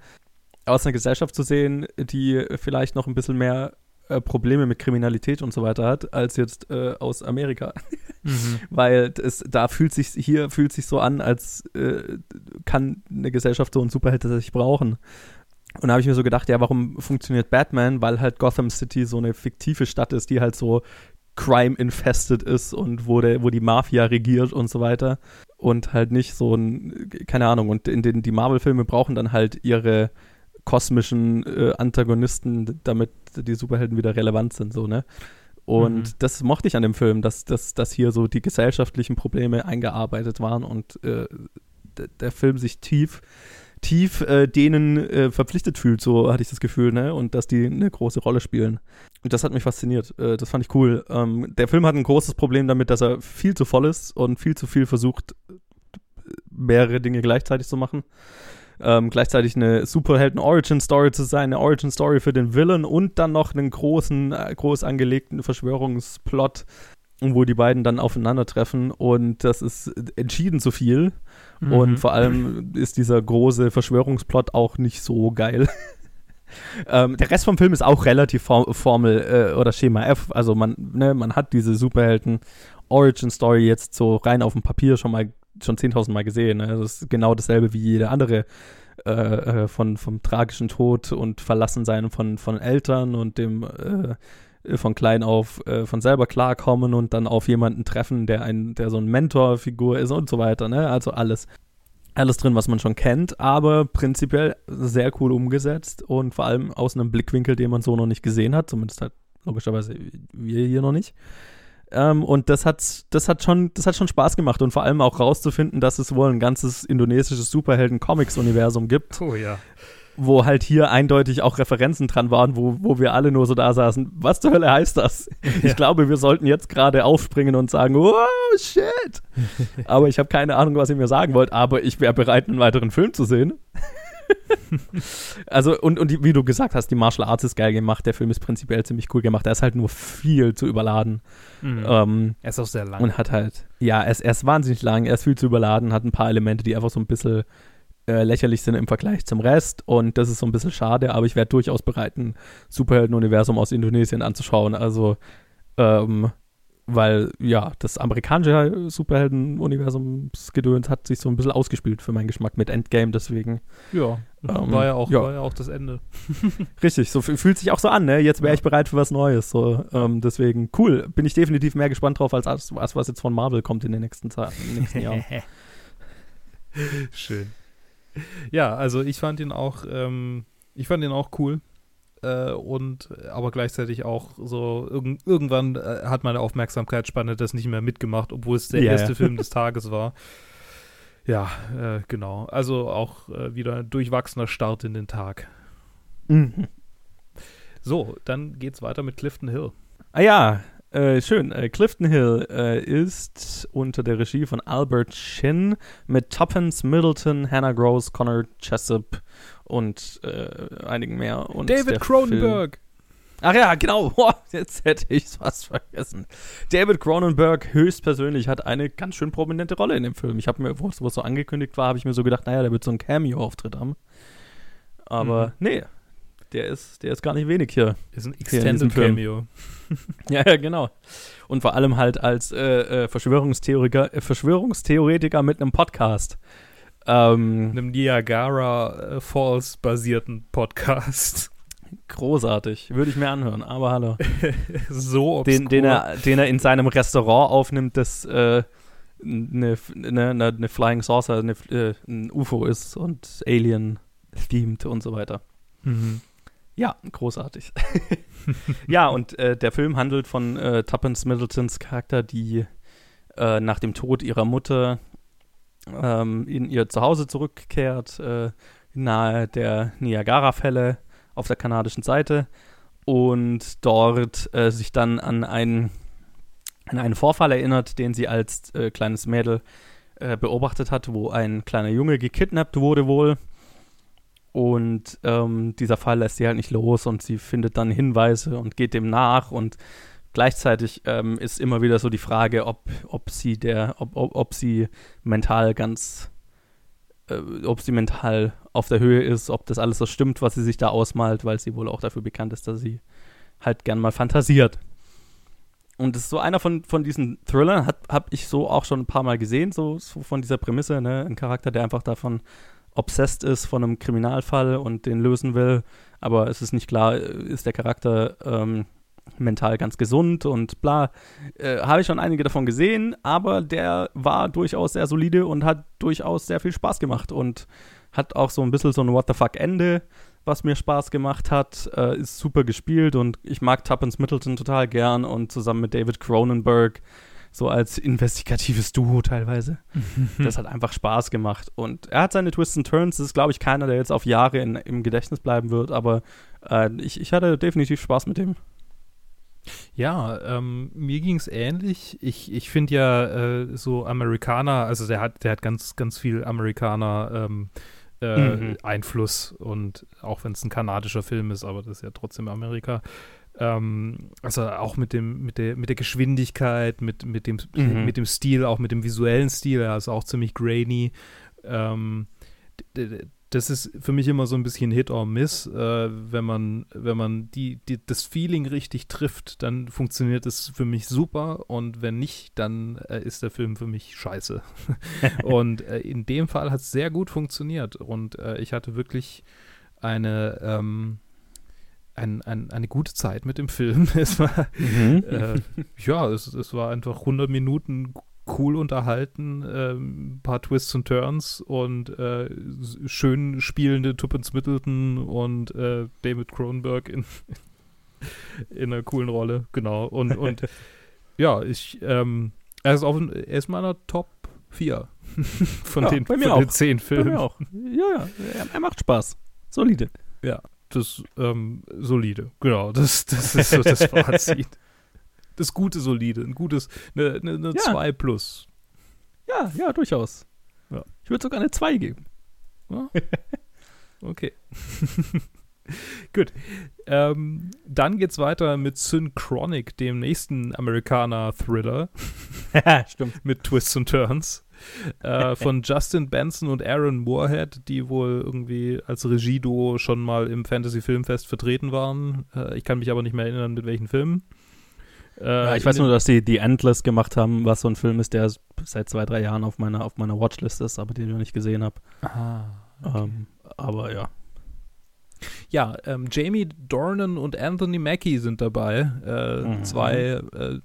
aus einer Gesellschaft zu sehen, die vielleicht noch ein bisschen mehr äh, Probleme mit Kriminalität und so weiter hat, als jetzt äh, aus Amerika. Mhm. Weil es, da fühlt sich, hier fühlt sich so an, als äh, kann eine Gesellschaft so einen Superheld tatsächlich brauchen. Und da habe ich mir so gedacht, ja, warum funktioniert Batman? Weil halt Gotham City so eine fiktive Stadt ist, die halt so crime-infested ist und wo, der, wo die Mafia regiert und so weiter. Und halt nicht so ein, keine Ahnung, und in den, die Marvel-Filme brauchen dann halt ihre kosmischen äh, Antagonisten, damit die Superhelden wieder relevant sind, so, ne? Und mhm. das mochte ich an dem Film, dass, dass, dass hier so die gesellschaftlichen Probleme eingearbeitet waren und äh, der Film sich tief tief äh, denen äh, verpflichtet fühlt, so hatte ich das Gefühl, ne? Und dass die eine große Rolle spielen. Und das hat mich fasziniert. Äh, das fand ich cool. Ähm, der Film hat ein großes Problem damit, dass er viel zu voll ist und viel zu viel versucht, mehrere Dinge gleichzeitig zu machen. Ähm, gleichzeitig eine Superhelden-Origin-Story zu sein, eine Origin-Story für den Villain und dann noch einen großen, äh, groß angelegten Verschwörungsplot, wo die beiden dann aufeinandertreffen und das ist entschieden zu viel. Mhm. Und vor allem ist dieser große Verschwörungsplot auch nicht so geil. ähm, der Rest vom Film ist auch relativ For Formel äh, oder Schema F. Also man, ne, man hat diese Superhelden Origin Story jetzt so rein auf dem Papier schon mal schon 10.000 Mal gesehen. Ne? Das ist genau dasselbe wie jede andere äh, äh, von vom tragischen Tod und Verlassensein von von Eltern und dem äh, von klein auf äh, von selber klarkommen und dann auf jemanden treffen, der ein, der so ein Mentorfigur ist und so weiter, ne? Also alles. Alles drin, was man schon kennt, aber prinzipiell sehr cool umgesetzt und vor allem aus einem Blickwinkel, den man so noch nicht gesehen hat, zumindest halt logischerweise wir hier noch nicht. Ähm, und das hat, das hat schon, das hat schon Spaß gemacht und vor allem auch rauszufinden, dass es wohl ein ganzes indonesisches Superhelden-Comics-Universum gibt. Oh ja wo halt hier eindeutig auch Referenzen dran waren, wo, wo wir alle nur so da saßen. Was zur Hölle heißt das? Ja. Ich glaube, wir sollten jetzt gerade aufspringen und sagen, oh shit. aber ich habe keine Ahnung, was ihr mir sagen wollt, aber ich wäre bereit, einen weiteren Film zu sehen. also, und, und die, wie du gesagt hast, die Martial Arts ist geil gemacht. Der Film ist prinzipiell ziemlich cool gemacht. Er ist halt nur viel zu überladen. Mhm. Ähm, er ist auch sehr lang. Und hat halt, ja, er ist, er ist wahnsinnig lang. Er ist viel zu überladen, hat ein paar Elemente, die einfach so ein bisschen äh, lächerlich sind im Vergleich zum Rest und das ist so ein bisschen schade, aber ich wäre durchaus bereit, ein Superhelden-Universum aus Indonesien anzuschauen. Also, ähm, weil ja, das amerikanische Superhelden-Universumsgedöns hat sich so ein bisschen ausgespielt für meinen Geschmack mit Endgame, deswegen. Ja, ähm, war, ja auch, ja. war ja auch das Ende. Richtig, so fühlt sich auch so an, ne? Jetzt wäre ich bereit für was Neues. So, ähm, deswegen, cool, bin ich definitiv mehr gespannt drauf, als, als was jetzt von Marvel kommt in den nächsten, in den nächsten Jahren. Schön ja, also ich fand ihn auch, ähm, ich fand ihn auch cool. Äh, und aber gleichzeitig auch so irg irgendwann äh, hat meine Aufmerksamkeitsspanne das nicht mehr mitgemacht, obwohl es der yeah. erste Film des Tages war. Ja, äh, genau. Also auch äh, wieder ein durchwachsener Start in den Tag. Mhm. So, dann geht's weiter mit Clifton Hill. Ah ja, äh, schön. Äh, Clifton Hill äh, ist unter der Regie von Albert Shin mit Tuppence, Middleton, Hannah Gross, Connor Jessup und äh, einigen mehr. Und David Cronenberg. Ach ja, genau. Boah, jetzt hätte ich es fast vergessen. David Cronenberg höchstpersönlich hat eine ganz schön prominente Rolle in dem Film. Ich habe mir, wo es so angekündigt war, habe ich mir so gedacht, naja, der wird so einen Cameo-Auftritt haben. Aber mhm. nee, der ist, der ist gar nicht wenig hier. Ist ein Extended Cameo. ja, ja, genau. Und vor allem halt als äh, äh, Verschwörungstheoretiker, äh, Verschwörungstheoretiker mit einem Podcast. Ähm, einem Niagara äh, Falls basierten Podcast. Großartig, würde ich mir anhören, aber hallo. so obskur. Den, den, er, den er in seinem Restaurant aufnimmt, das äh, eine, eine, eine Flying Saucer, eine, äh, ein UFO ist und Alien-themed und so weiter. Mhm. Ja, großartig. ja, und äh, der Film handelt von äh, Tuppence Middletons Charakter, die äh, nach dem Tod ihrer Mutter ähm, in ihr Zuhause zurückkehrt, äh, nahe der Niagara-Fälle auf der kanadischen Seite und dort äh, sich dann an einen, an einen Vorfall erinnert, den sie als äh, kleines Mädel beobachtet hat, wo ein kleiner Junge gekidnappt wurde wohl. Und ähm, dieser Fall lässt sie halt nicht los und sie findet dann Hinweise und geht dem nach und gleichzeitig ähm, ist immer wieder so die Frage, ob, ob sie der, ob, ob, ob sie mental ganz, äh, ob sie mental auf der Höhe ist, ob das alles so stimmt, was sie sich da ausmalt, weil sie wohl auch dafür bekannt ist, dass sie halt gern mal fantasiert. Und das ist so einer von, von diesen Thrillern, habe ich so auch schon ein paar Mal gesehen, so, so von dieser Prämisse, ne? Ein Charakter, der einfach davon obsessed ist von einem Kriminalfall und den lösen will, aber es ist nicht klar, ist der Charakter ähm, mental ganz gesund und bla. Äh, Habe ich schon einige davon gesehen, aber der war durchaus sehr solide und hat durchaus sehr viel Spaß gemacht und hat auch so ein bisschen so ein What the fuck Ende, was mir Spaß gemacht hat. Äh, ist super gespielt und ich mag Tuppence Middleton total gern und zusammen mit David Cronenberg so als investigatives Duo teilweise. das hat einfach Spaß gemacht. Und er hat seine Twists and Turns. Das ist, glaube ich, keiner, der jetzt auf Jahre in, im Gedächtnis bleiben wird, aber äh, ich, ich hatte definitiv Spaß mit dem. Ja, ähm, mir ging es ähnlich. Ich, ich finde ja äh, so Amerikaner, also der hat, der hat ganz, ganz viel Amerikaner ähm, äh, mhm. Einfluss und auch wenn es ein kanadischer Film ist, aber das ist ja trotzdem Amerika. Ähm, also auch mit dem, mit der, mit der Geschwindigkeit, mit, mit dem, mhm. mit dem Stil, auch mit dem visuellen Stil, also auch ziemlich grainy. Ähm, das ist für mich immer so ein bisschen Hit or Miss. Äh, wenn man, wenn man die, die, das Feeling richtig trifft, dann funktioniert es für mich super und wenn nicht, dann äh, ist der Film für mich scheiße. und äh, in dem Fall hat es sehr gut funktioniert und äh, ich hatte wirklich eine, ähm, ein, ein, eine gute Zeit mit dem Film. Es war, mhm. Äh, ja, es, es war einfach 100 Minuten cool unterhalten, äh, ein paar Twists und Turns und äh, schön spielende Tuppence Middleton und äh, David Cronenberg in, in einer coolen Rolle, genau. Und, und ja, ich, ähm, er ist auf er ist meiner Top 4 von, ja, den, von den 10 Filmen. Bei mir auch. Ja, ja, er, er macht Spaß. Solide. Ja, das ähm, solide. Genau, das, das ist so das Fazit das gute Solide, ein gutes, eine, eine, eine ja. 2 plus. Ja, ja, durchaus. Ja. Ich würde sogar eine 2 geben. Ja. Okay. Gut. Ähm, dann geht's weiter mit Synchronic, dem nächsten Amerikaner-Thriller. Stimmt. mit Twists und Turns. Äh, von Justin Benson und Aaron Moorhead, die wohl irgendwie als Regieduo schon mal im Fantasy Filmfest vertreten waren. Äh, ich kann mich aber nicht mehr erinnern, mit welchen Filmen. Äh, ich weiß nur, dass die The Endless gemacht haben, was so ein Film ist, der seit zwei, drei Jahren auf meiner, auf meiner Watchlist ist, aber den ich noch nicht gesehen habe. Aha. Okay. Ähm, aber ja. Ja, ähm, Jamie Dornan und Anthony Mackie sind dabei. Äh, mhm. Zwei äh,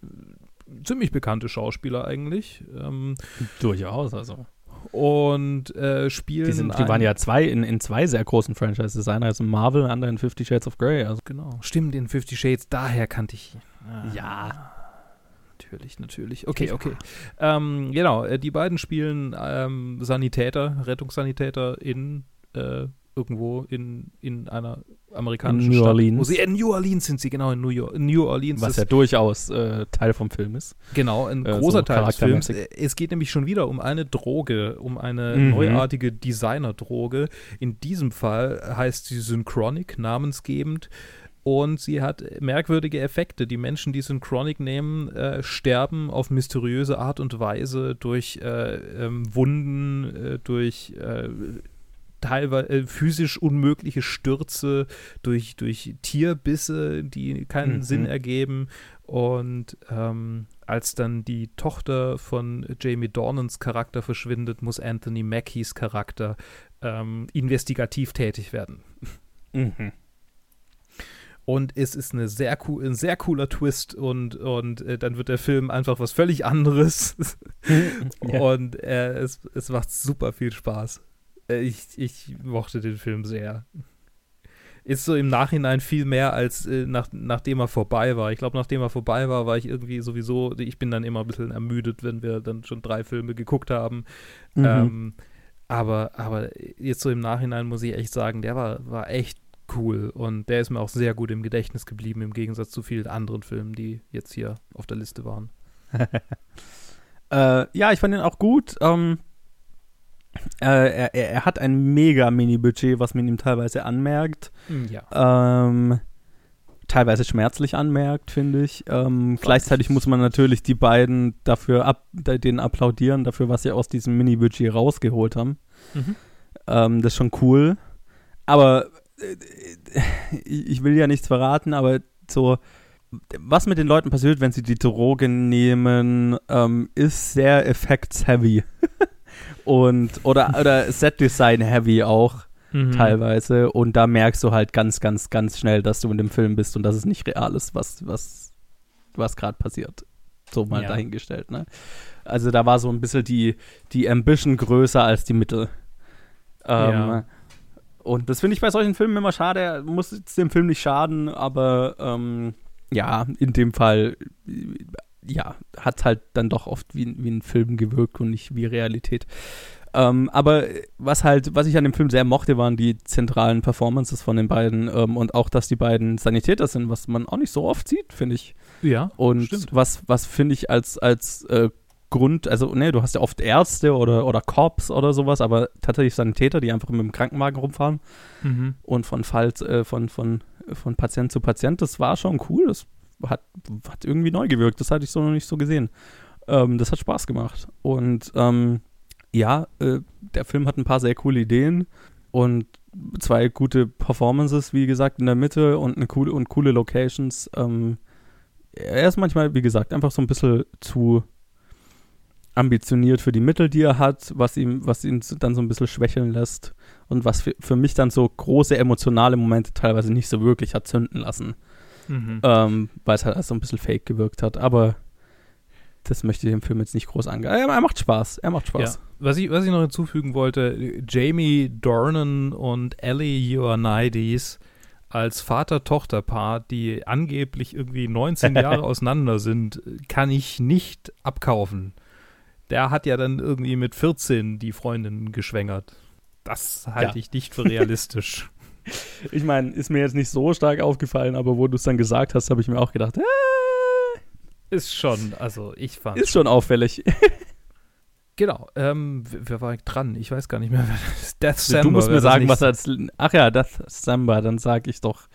ziemlich bekannte Schauspieler eigentlich. Ähm, Durchaus, also und äh, spielen. Die, sind, die waren ja zwei in, in zwei sehr großen Franchises. Einer ist in Marvel, der andere in Fifty Shades of Grey. Also. Genau. Stimmt, in Fifty Shades, daher kannte ich. Ah. Ja. Natürlich, natürlich. Okay, okay. Ähm, genau, äh, die beiden spielen ähm, Sanitäter, Rettungssanitäter in äh, irgendwo in, in einer amerikanischen in New Stadt. Orleans. Sie, in New Orleans sind sie, genau, in New, York, in New Orleans. Was ja durchaus äh, Teil vom Film ist. Genau, ein äh, großer so Teil des Films. Es geht nämlich schon wieder um eine Droge, um eine mhm. neuartige Designer-Droge. In diesem Fall heißt sie Synchronic, namensgebend. Und sie hat merkwürdige Effekte. Die Menschen, die Synchronic nehmen, äh, sterben auf mysteriöse Art und Weise durch äh, ähm, Wunden, äh, durch äh, teilweise äh, physisch unmögliche Stürze durch, durch Tierbisse, die keinen mhm. Sinn ergeben. Und ähm, als dann die Tochter von Jamie Dornans Charakter verschwindet, muss Anthony Mackies Charakter ähm, investigativ tätig werden. Mhm. Und es ist eine sehr cool, ein sehr cooler Twist und, und äh, dann wird der Film einfach was völlig anderes. ja. Und äh, es, es macht super viel Spaß. Äh, ich, ich mochte den Film sehr. Ist so im Nachhinein viel mehr als äh, nach, nachdem er vorbei war. Ich glaube, nachdem er vorbei war, war ich irgendwie sowieso, ich bin dann immer ein bisschen ermüdet, wenn wir dann schon drei Filme geguckt haben. Mhm. Ähm, aber, aber jetzt so im Nachhinein muss ich echt sagen, der war, war echt cool und der ist mir auch sehr gut im Gedächtnis geblieben, im Gegensatz zu vielen anderen Filmen, die jetzt hier auf der Liste waren. äh, ja, ich fand ihn auch gut. Ähm, äh, er, er, hat ein mega Mini-Budget, was man ihm teilweise anmerkt. Hm, ja. Ähm, teilweise schmerzlich anmerkt, finde ich. Ähm, gleichzeitig muss man natürlich die beiden dafür ab, denen applaudieren, dafür, was sie aus diesem Mini-Budget rausgeholt haben. Mhm. Ähm, das ist schon cool. Aber äh, ich will ja nichts verraten, aber so, was mit den Leuten passiert, wenn sie die Droge nehmen, ähm, ist sehr effects-heavy. und, oder, oder Set-Design-heavy auch Mhm. teilweise. Und da merkst du halt ganz, ganz, ganz schnell, dass du in dem Film bist und dass es nicht real ist, was, was, was gerade passiert. So mal Ja. dahingestellt, ne? Also da war so ein bisschen die, die Ambition größer als die Mittel. Ähm, Ja. Und das finde ich bei solchen Filmen immer schade. Muss jetzt dem Film nicht schaden, aber ähm, ja, in dem Fall, ja, hat halt dann doch oft wie, wie ein Film gewirkt und nicht wie Realität. Ähm, aber was halt, was ich an dem Film sehr mochte, waren die zentralen Performances von den beiden ähm, und auch, dass die beiden Sanitäter sind, was man auch nicht so oft sieht, finde ich. Ja, Und stimmt. was, was finde ich als, als äh, Grund, also ne, du hast ja oft Ärzte oder, oder Cops oder sowas, aber tatsächlich Sanitäter, die einfach mit dem Krankenwagen rumfahren Mhm. und von Fall, äh, von, von, von Patient zu Patient, das war schon cool. Das hat, hat irgendwie neu gewirkt. Das hatte ich so noch nicht so gesehen. Ähm, das hat Spaß gemacht. Und ähm, ja, äh, der Film hat ein paar sehr coole Ideen und zwei gute Performances, wie gesagt, in der Mitte und eine coole und coole Locations. Ähm, er ist manchmal, wie gesagt, einfach so ein bisschen zu ambitioniert für die Mittel, die er hat, was ihm, was ihn dann so ein bisschen schwächeln lässt und was für, für mich dann so große emotionale Momente teilweise nicht so wirklich hat zünden lassen, Mhm. ähm, weil es halt so ein bisschen fake gewirkt hat. Aber das möchte ich dem Film jetzt nicht groß angehen. Er, er macht Spaß, er macht Spaß. Ja. Was ich, was ich noch hinzufügen wollte, Jamie Dornan und Ellie Ioannidis als Vater-Tochter-Paar, die angeblich irgendwie 19 Jahre auseinander sind, kann ich nicht abkaufen. Der hat ja dann irgendwie mit 14 die Freundin geschwängert. Das halte Ja. ich nicht für realistisch. Ich meine, ist mir jetzt nicht so stark aufgefallen, aber wo du es dann gesagt hast, habe ich mir auch gedacht, äh, Ist schon, also ich fand. ist schon auffällig. genau. Ähm, wer war dran? Ich weiß gar nicht mehr. Death Samba. du musst mir sagen, was als. Ach ja, Death Samba, dann sage ich doch.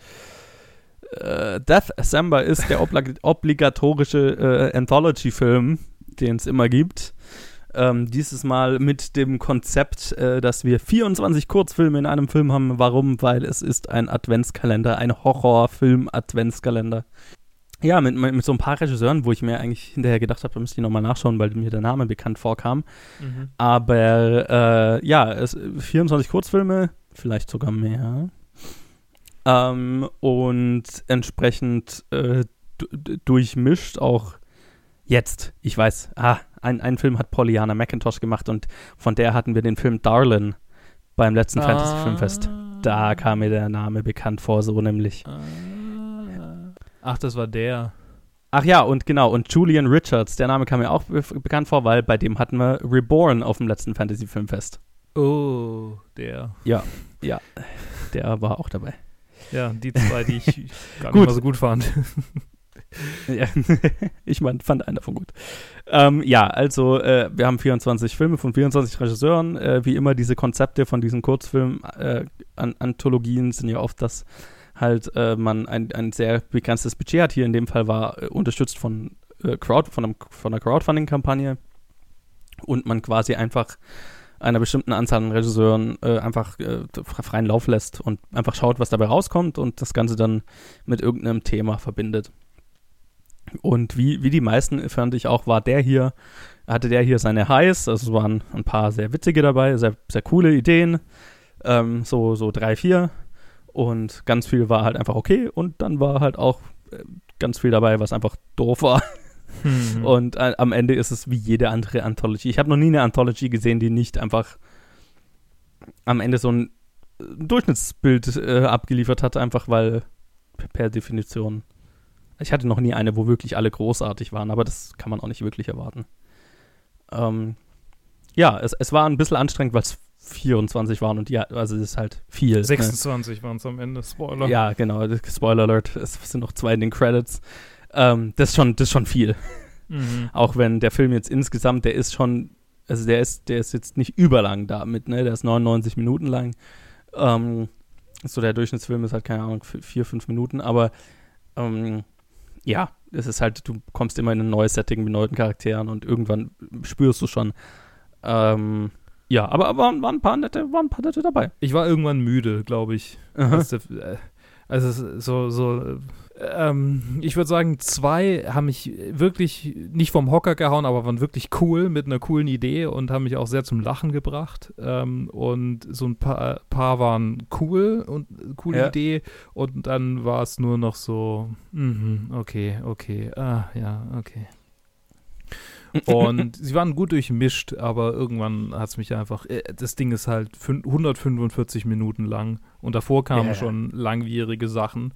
Äh, Death Samba ist der oblig obligatorische äh, Anthology-Film, den es immer gibt. Ähm, dieses Mal mit dem Konzept, äh, dass wir 24 Kurzfilme in einem Film haben. Warum? Weil es ist ein Adventskalender, ein Horrorfilm-Adventskalender. Ja, mit, mit so ein paar Regisseuren, wo ich mir eigentlich hinterher gedacht habe, da müsste ich nochmal nachschauen, weil mir der Name bekannt vorkam. Mhm. Aber äh, ja, es, 24 Kurzfilme, vielleicht sogar mehr. Ähm, und entsprechend äh, du- du- durchmischt auch jetzt. Ich weiß, ah, ein, ein Film hat Pollyanna McIntosh gemacht und von der hatten wir den Film Darlin beim letzten Fantasy Filmfest. Da kam mir der Name bekannt vor, so nämlich. Ah. Ach, das war der. Ach ja, und genau, und Julian Richards, der Name kam mir auch be bekannt vor, weil bei dem hatten wir Reborn auf dem letzten Fantasy Filmfest. Oh, der. Der war auch dabei. Ja, die zwei, die ich gar Gut. nicht mal so gut fand. Ja, ich mein, fand einen davon gut. Ähm, ja, also äh, wir haben 24 Filme von 24 Regisseuren. Äh, wie immer diese Konzepte von diesen Kurzfilm-Anthologien sind ja oft, dass halt äh, man ein, ein sehr begrenztes Budget hat. Hier in dem Fall war äh, unterstützt von, äh, Crowd, von, einem, von einer Crowdfunding-Kampagne und man quasi einfach einer bestimmten Anzahl an Regisseuren äh, einfach äh, freien Lauf lässt und einfach schaut, was dabei rauskommt und das Ganze dann mit irgendeinem Thema verbindet. Und wie, wie die meisten fand ich auch, war der hier, hatte der hier seine Highs, also es waren ein paar sehr witzige dabei, sehr, sehr coole Ideen, ähm, so, so drei, vier und ganz viel war halt einfach okay und dann war halt auch äh, ganz viel dabei, was einfach doof war. Mhm. Und äh, am Ende ist es wie jede andere Anthology. Ich habe noch nie eine Anthology gesehen, die nicht einfach am Ende so ein äh, Durchschnittsbild äh, abgeliefert hat, einfach weil per Definition. Ich hatte noch nie eine, wo wirklich alle großartig waren, aber das kann man auch nicht wirklich erwarten. Ähm, ja, es, es war ein bisschen anstrengend, weil es 24 waren und ja, also es ist halt viel. ne? 26 waren es am Ende, Spoiler. Ja, genau. Spoiler Alert, es sind noch zwei in den Credits. Ähm, das, ist schon, das ist schon viel. Mhm. Auch wenn der Film jetzt insgesamt, der ist schon, also der ist, der ist jetzt nicht überlang damit, ne? Der ist 99 Minuten lang. Ähm, so der Durchschnittsfilm ist halt, keine Ahnung, vier, fünf Minuten, aber ähm, ja, es ist halt, du kommst immer in ein neues Setting mit neuen Charakteren und irgendwann spürst du schon. Ähm, ja, aber, waren, waren, ein paar nette, waren ein paar nette dabei. Ich war irgendwann müde, glaube ich. Der, äh, Also so, so ähm, ich würde sagen, zwei haben mich wirklich nicht vom Hocker gehauen, aber waren wirklich cool mit einer coolen Idee und haben mich auch sehr zum Lachen gebracht. Ähm, und so ein paar, paar waren cool und coole Ja. Idee. Und dann war es nur noch so, mhm, okay, okay, ah, ja, okay. Und sie waren gut durchmischt, aber irgendwann hat es mich einfach. äh, Das Ding ist halt fün- 145 Minuten lang und davor kamen Ja. schon langwierige Sachen.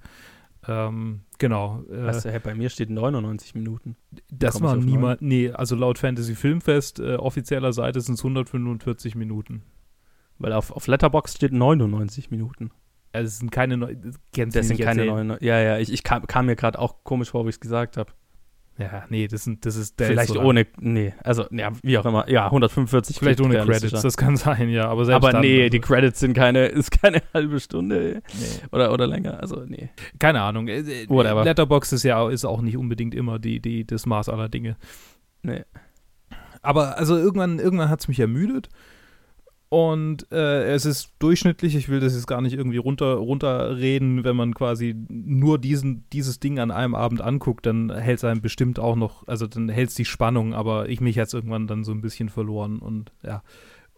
Ähm, genau. Äh, Weißt du, hey, bei mir steht 99 Minuten. das war niemand. Nee, also laut Fantasy Filmfest äh, offizieller Seite sind es 145 Minuten. Weil auf, auf Letterboxd steht 99 Minuten. Also es sind keine. Neu Das sind keine neuen. Ja, ja, ich, ich kam, kam mir gerade auch komisch vor, wie ich es gesagt habe. Ja, nee, das, sind, das ist. der ist Vielleicht lang. ohne. Nee, also, ja, wie auch immer. Ja, 145 Vielleicht ohne. Credits, das kann sein, ja. Aber selbst Aber dann, nee, also, die Credits sind keine, ist keine halbe Stunde nee. oder, oder länger. Also, nee. Keine Ahnung. äh, äh, Whatever. Letterboxd ist ja ist auch nicht unbedingt immer die, die, das Maß aller Dinge. Nee. Aber also irgendwann, irgendwann hat es mich ermüdet. Und äh, es ist durchschnittlich, ich will das jetzt gar nicht irgendwie runter, runterreden, wenn man quasi nur diesen, dieses Ding an einem Abend anguckt, dann hält es einem bestimmt auch noch, also dann hält es die Spannung, aber ich mich jetzt irgendwann dann so ein bisschen verloren und ja.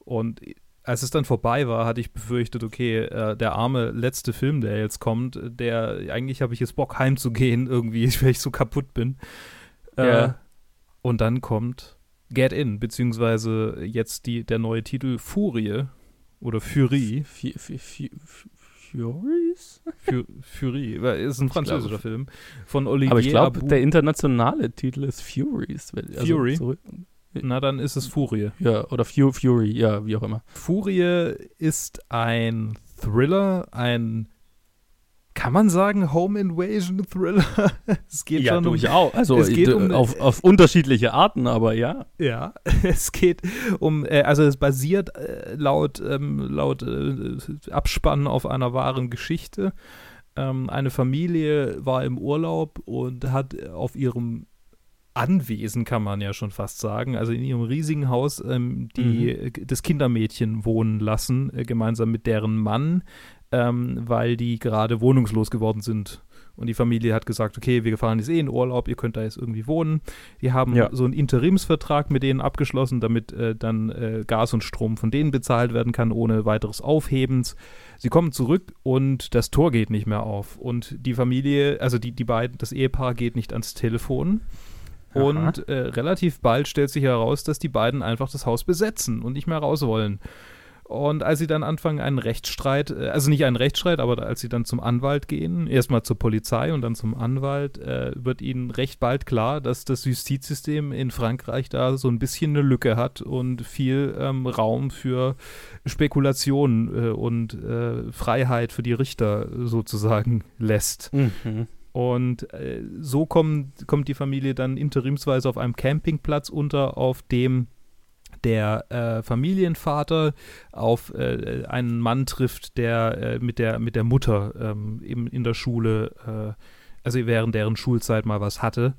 Und als es dann vorbei war, hatte ich befürchtet, okay, äh, der arme letzte Film, der jetzt kommt, der, eigentlich habe ich jetzt Bock heimzugehen irgendwie, weil ich so kaputt bin. Äh, Ja. Und dann kommt Get In, beziehungsweise jetzt die, der neue Titel Furie oder Furie. F F F F Furies? Fu- Furie, weil ist ein französischer Film von Olivier Aber ich glaube, der internationale Titel ist Furies. Also Fury? Zurück, Na, dann ist es Furie. ja, oder Fu Fury, ja, wie auch immer. Furie ist ein Thriller, ein kann man sagen Home Invasion Thriller? es geht schon um durchaus. Also es geht um- auf, auf unterschiedliche Arten, aber ja. Ja, es geht um, äh, also es basiert äh, laut, ähm, laut äh, Abspann auf einer wahren Geschichte. Ähm, eine Familie war im Urlaub und hat auf ihrem Anwesen, kann man ja schon fast sagen, also in ihrem riesigen Haus, ähm, die, äh, das Kindermädchen wohnen lassen, äh, gemeinsam mit deren Mann, ähm, weil die gerade wohnungslos geworden sind. Und die Familie hat gesagt, okay, wir fahren jetzt eh in Urlaub, ihr könnt da jetzt irgendwie wohnen. Die haben Ja. so einen Interimsvertrag mit denen abgeschlossen, damit äh, dann äh, Gas und Strom von denen bezahlt werden kann, ohne weiteres Aufhebens. Sie kommen zurück und das Tor geht nicht mehr auf. Und die Familie, also die, die beiden, das Ehepaar geht nicht ans Telefon. Aha. Und äh, relativ bald stellt sich heraus, dass die beiden einfach das Haus besetzen und nicht mehr raus wollen. Und als sie dann anfangen, einen Rechtsstreit, äh, also nicht einen Rechtsstreit, aber als sie dann zum Anwalt gehen, erstmal zur Polizei und dann zum Anwalt, äh, wird ihnen recht bald klar, dass das Justizsystem in Frankreich da so ein bisschen eine Lücke hat und viel ähm, Raum für Spekulation äh, und äh, Freiheit für die Richter sozusagen lässt. Mhm. Und äh, so kommt, kommt die Familie dann interimsweise auf einem Campingplatz unter, auf dem der äh, Familienvater auf äh, einen Mann trifft, der äh, mit, der, mit der Mutter ähm, eben in der Schule, äh, also während deren Schulzeit mal was hatte.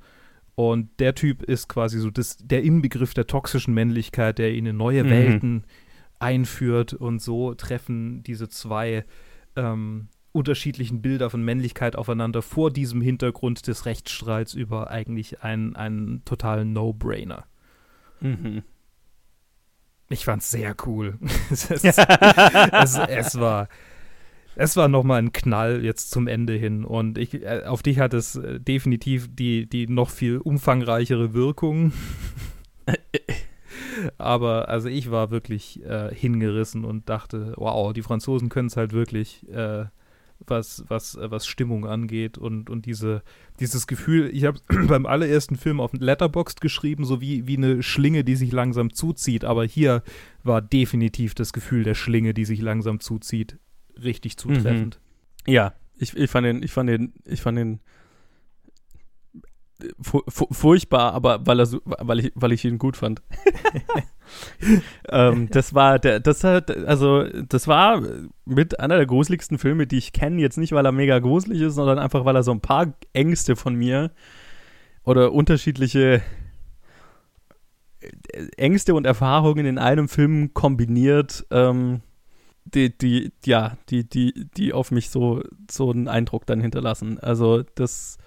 Und der Typ ist quasi so das, der Inbegriff der toxischen Männlichkeit, der ihn in neue Mhm. Welten einführt. Und so treffen diese zwei ähm, unterschiedlichen Bilder von Männlichkeit aufeinander vor diesem Hintergrund des Rechtsstreits über eigentlich einen, einen totalen No-Brainer. Mhm. Ich fand's sehr cool. es, es, es, es war, es war nochmal ein Knall jetzt zum Ende hin und ich, äh, auf dich hat es äh, definitiv die, die noch viel umfangreichere Wirkung. Aber also ich war wirklich äh, hingerissen und dachte, wow, die Franzosen können es halt wirklich, äh, was, was, äh, was Stimmung angeht und, und diese, dieses Gefühl, ich habe beim allerersten Film auf Letterboxd geschrieben, so wie, wie eine Schlinge, die sich langsam zuzieht, aber hier war definitiv das Gefühl der Schlinge, die sich langsam zuzieht, richtig zutreffend. Ja, ich, ich fand den, ich fand den, ich fand den fu fu furchtbar, aber weil er so, weil ich, weil ich ihn gut fand. ähm, das war der, das hat, also das war mit einer der gruseligsten Filme, die ich kenne. Jetzt nicht, weil er mega gruselig ist, sondern einfach, weil er so ein paar Ängste von mir oder unterschiedliche äh, Ängste und Erfahrungen in einem Film kombiniert. Ähm, die, die, ja, die, die, die auf mich so, so einen Eindruck dann hinterlassen. Also das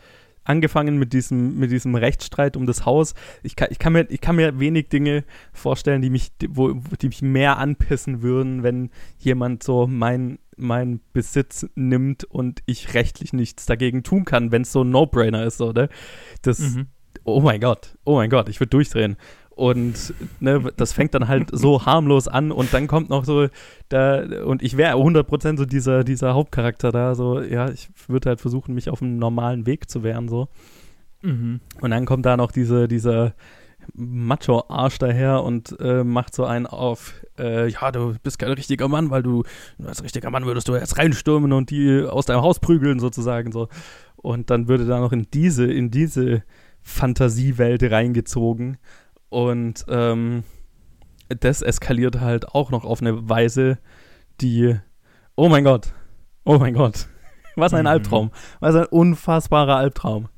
angefangen mit diesem, mit diesem Rechtsstreit um das Haus. Ich kann, ich kann, mir, ich kann mir wenig Dinge vorstellen, die mich, wo, die mich mehr anpissen würden, wenn jemand so mein, mein Besitz nimmt und ich rechtlich nichts dagegen tun kann, wenn es so ein No-Brainer ist, oder? Das, mhm. oh mein Gott, oh mein Gott, ich würde durchdrehen. Und ne, das fängt dann halt so harmlos an und dann kommt noch so da, und ich wäre 100% so dieser, dieser Hauptcharakter da, so, ja, ich würde halt versuchen, mich auf einem normalen Weg zu wehren, so. Mhm. Und dann kommt da noch diese, dieser Macho-Arsch daher und äh, macht so einen auf, äh, ja, du bist kein richtiger Mann, weil du, als richtiger Mann würdest du jetzt reinstürmen und die aus deinem Haus prügeln, sozusagen, so. Und dann würde da noch in diese, in diese Fantasiewelt reingezogen und ähm, das eskaliert halt auch noch auf eine Weise, die, oh mein Gott, oh mein Gott, was ein mhm. Albtraum, was ein unfassbarer Albtraum.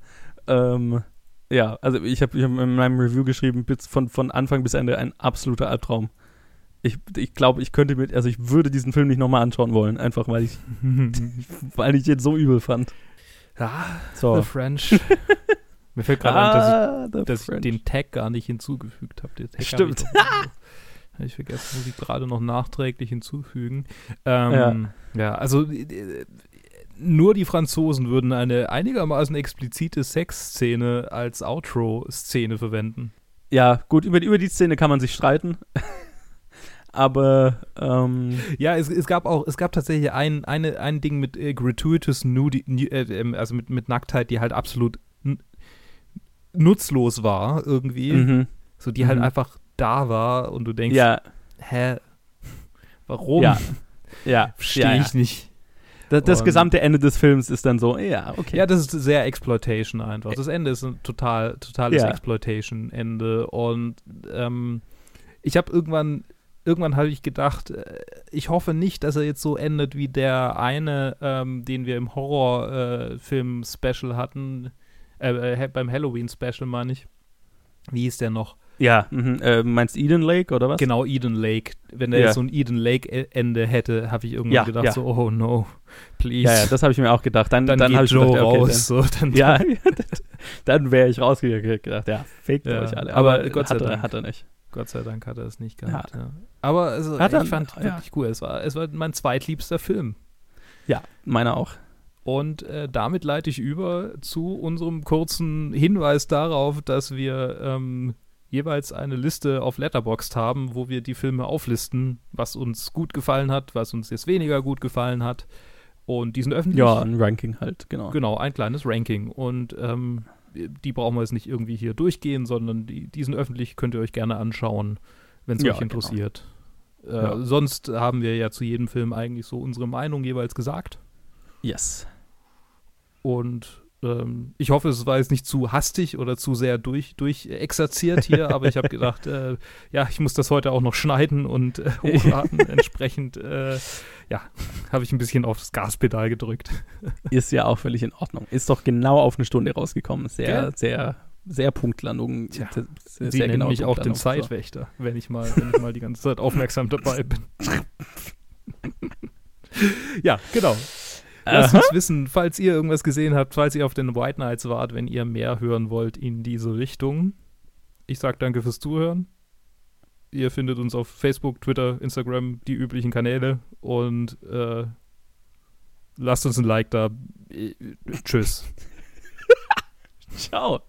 Ähm, ja, also ich habe hab in meinem Review geschrieben, von, von Anfang bis Ende ein absoluter Albtraum. Ich, ich glaube, ich könnte mit, also ich würde diesen Film nicht nochmal anschauen wollen, einfach weil ich, weil ich ihn so übel fand. Ah, so. The French. Mir fällt gerade ah, ein, dass, ich, dass ich, den Tag gar nicht hinzugefügt habe. Stimmt. Habe ich, ich vergessen, muss ich gerade noch nachträglich hinzufügen. Ähm, ja. ja, also äh, nur die Franzosen würden eine einigermaßen explizite Sexszene als Outro-Szene verwenden. Ja, gut, über, über die Szene kann man sich streiten. aber ähm, ja, es, es gab auch, es gab tatsächlich ein, eine, ein Ding mit äh, gratuitous Nudi, äh, ähm, also mit, mit Nacktheit, die halt absolut nutzlos war irgendwie. Mhm. So, die halt mhm. halt einfach da war und du denkst, ja. hä, warum? Ja, ja. Verstehe ja, ich nicht. Das, das gesamte Ende des Films ist dann so, ja, okay. Ja, das ist sehr Exploitation einfach. Das Ende ist ein total, totales. Exploitation-Ende. Und ähm, ich habe irgendwann, irgendwann habe ich gedacht, äh, ich hoffe nicht, dass er jetzt so endet wie der eine, ähm, den wir im Horrorfilm-Special äh, hatten. Äh, äh, beim Halloween-Special meine ich. Wie hieß der noch? Ja, mhm. äh, meinst Eden Lake oder was? Genau, Eden Lake. Wenn er ja. jetzt so ein Eden Lake-Ende hätte, habe ich irgendwann ja, gedacht, ja. so, oh no, please. Ja, ja, das habe ich mir auch gedacht. Dann, dann, dann geht Joe gedacht, okay, raus. Dann, so, dann, ja, dann wäre ich rausgedacht, ja, fake euch alle. Aber, Aber Gott sei Dank. Er, hat er nicht. Gott sei Dank hat er es nicht gehabt. Aber also, ich dann, fand wirklich cool. Es war, es war mein zweitliebster Film. Ja, meiner auch. Und äh, damit leite ich über zu unserem kurzen Hinweis darauf, dass wir ähm, jeweils eine Liste auf Letterboxd haben, wo wir die Filme auflisten, was uns gut gefallen hat, was uns jetzt weniger gut gefallen hat. Und die sind öffentlich. Ja, ein Ranking halt, genau. Genau, ein kleines Ranking. Und ähm, die brauchen wir jetzt nicht irgendwie hier durchgehen, sondern die, die sind öffentlich, könnt ihr euch gerne anschauen, wenn es ja, euch genau. interessiert. Genau. Äh, ja. Sonst haben wir ja zu jedem Film eigentlich so unsere Meinung jeweils gesagt. Yes. Und ähm, ich hoffe, es war jetzt nicht zu hastig oder zu sehr durch, durchexerziert hier, aber ich habe gedacht, äh, ja, ich muss das heute auch noch schneiden und äh, hochladen. Entsprechend, äh, ja, habe ich ein bisschen aufs Gaspedal gedrückt. Ist ja auch völlig in Ordnung. Ist doch genau auf eine Stunde rausgekommen. Sehr, ja. sehr, sehr Punktlandung. Tja, sehr, Sie nennen genau mich auch den Zeitwächter, so. wenn ich mal, wenn ich mal die ganze Zeit aufmerksam dabei bin. ja, genau. Lasst uns wissen, falls ihr irgendwas gesehen habt, falls ihr auf den White Nights wart, wenn ihr mehr hören wollt in diese Richtung. Ich sag danke fürs Zuhören. Ihr findet uns auf Facebook, Twitter, Instagram, die üblichen Kanäle und äh, lasst uns ein Like da. Tschüss. Ciao.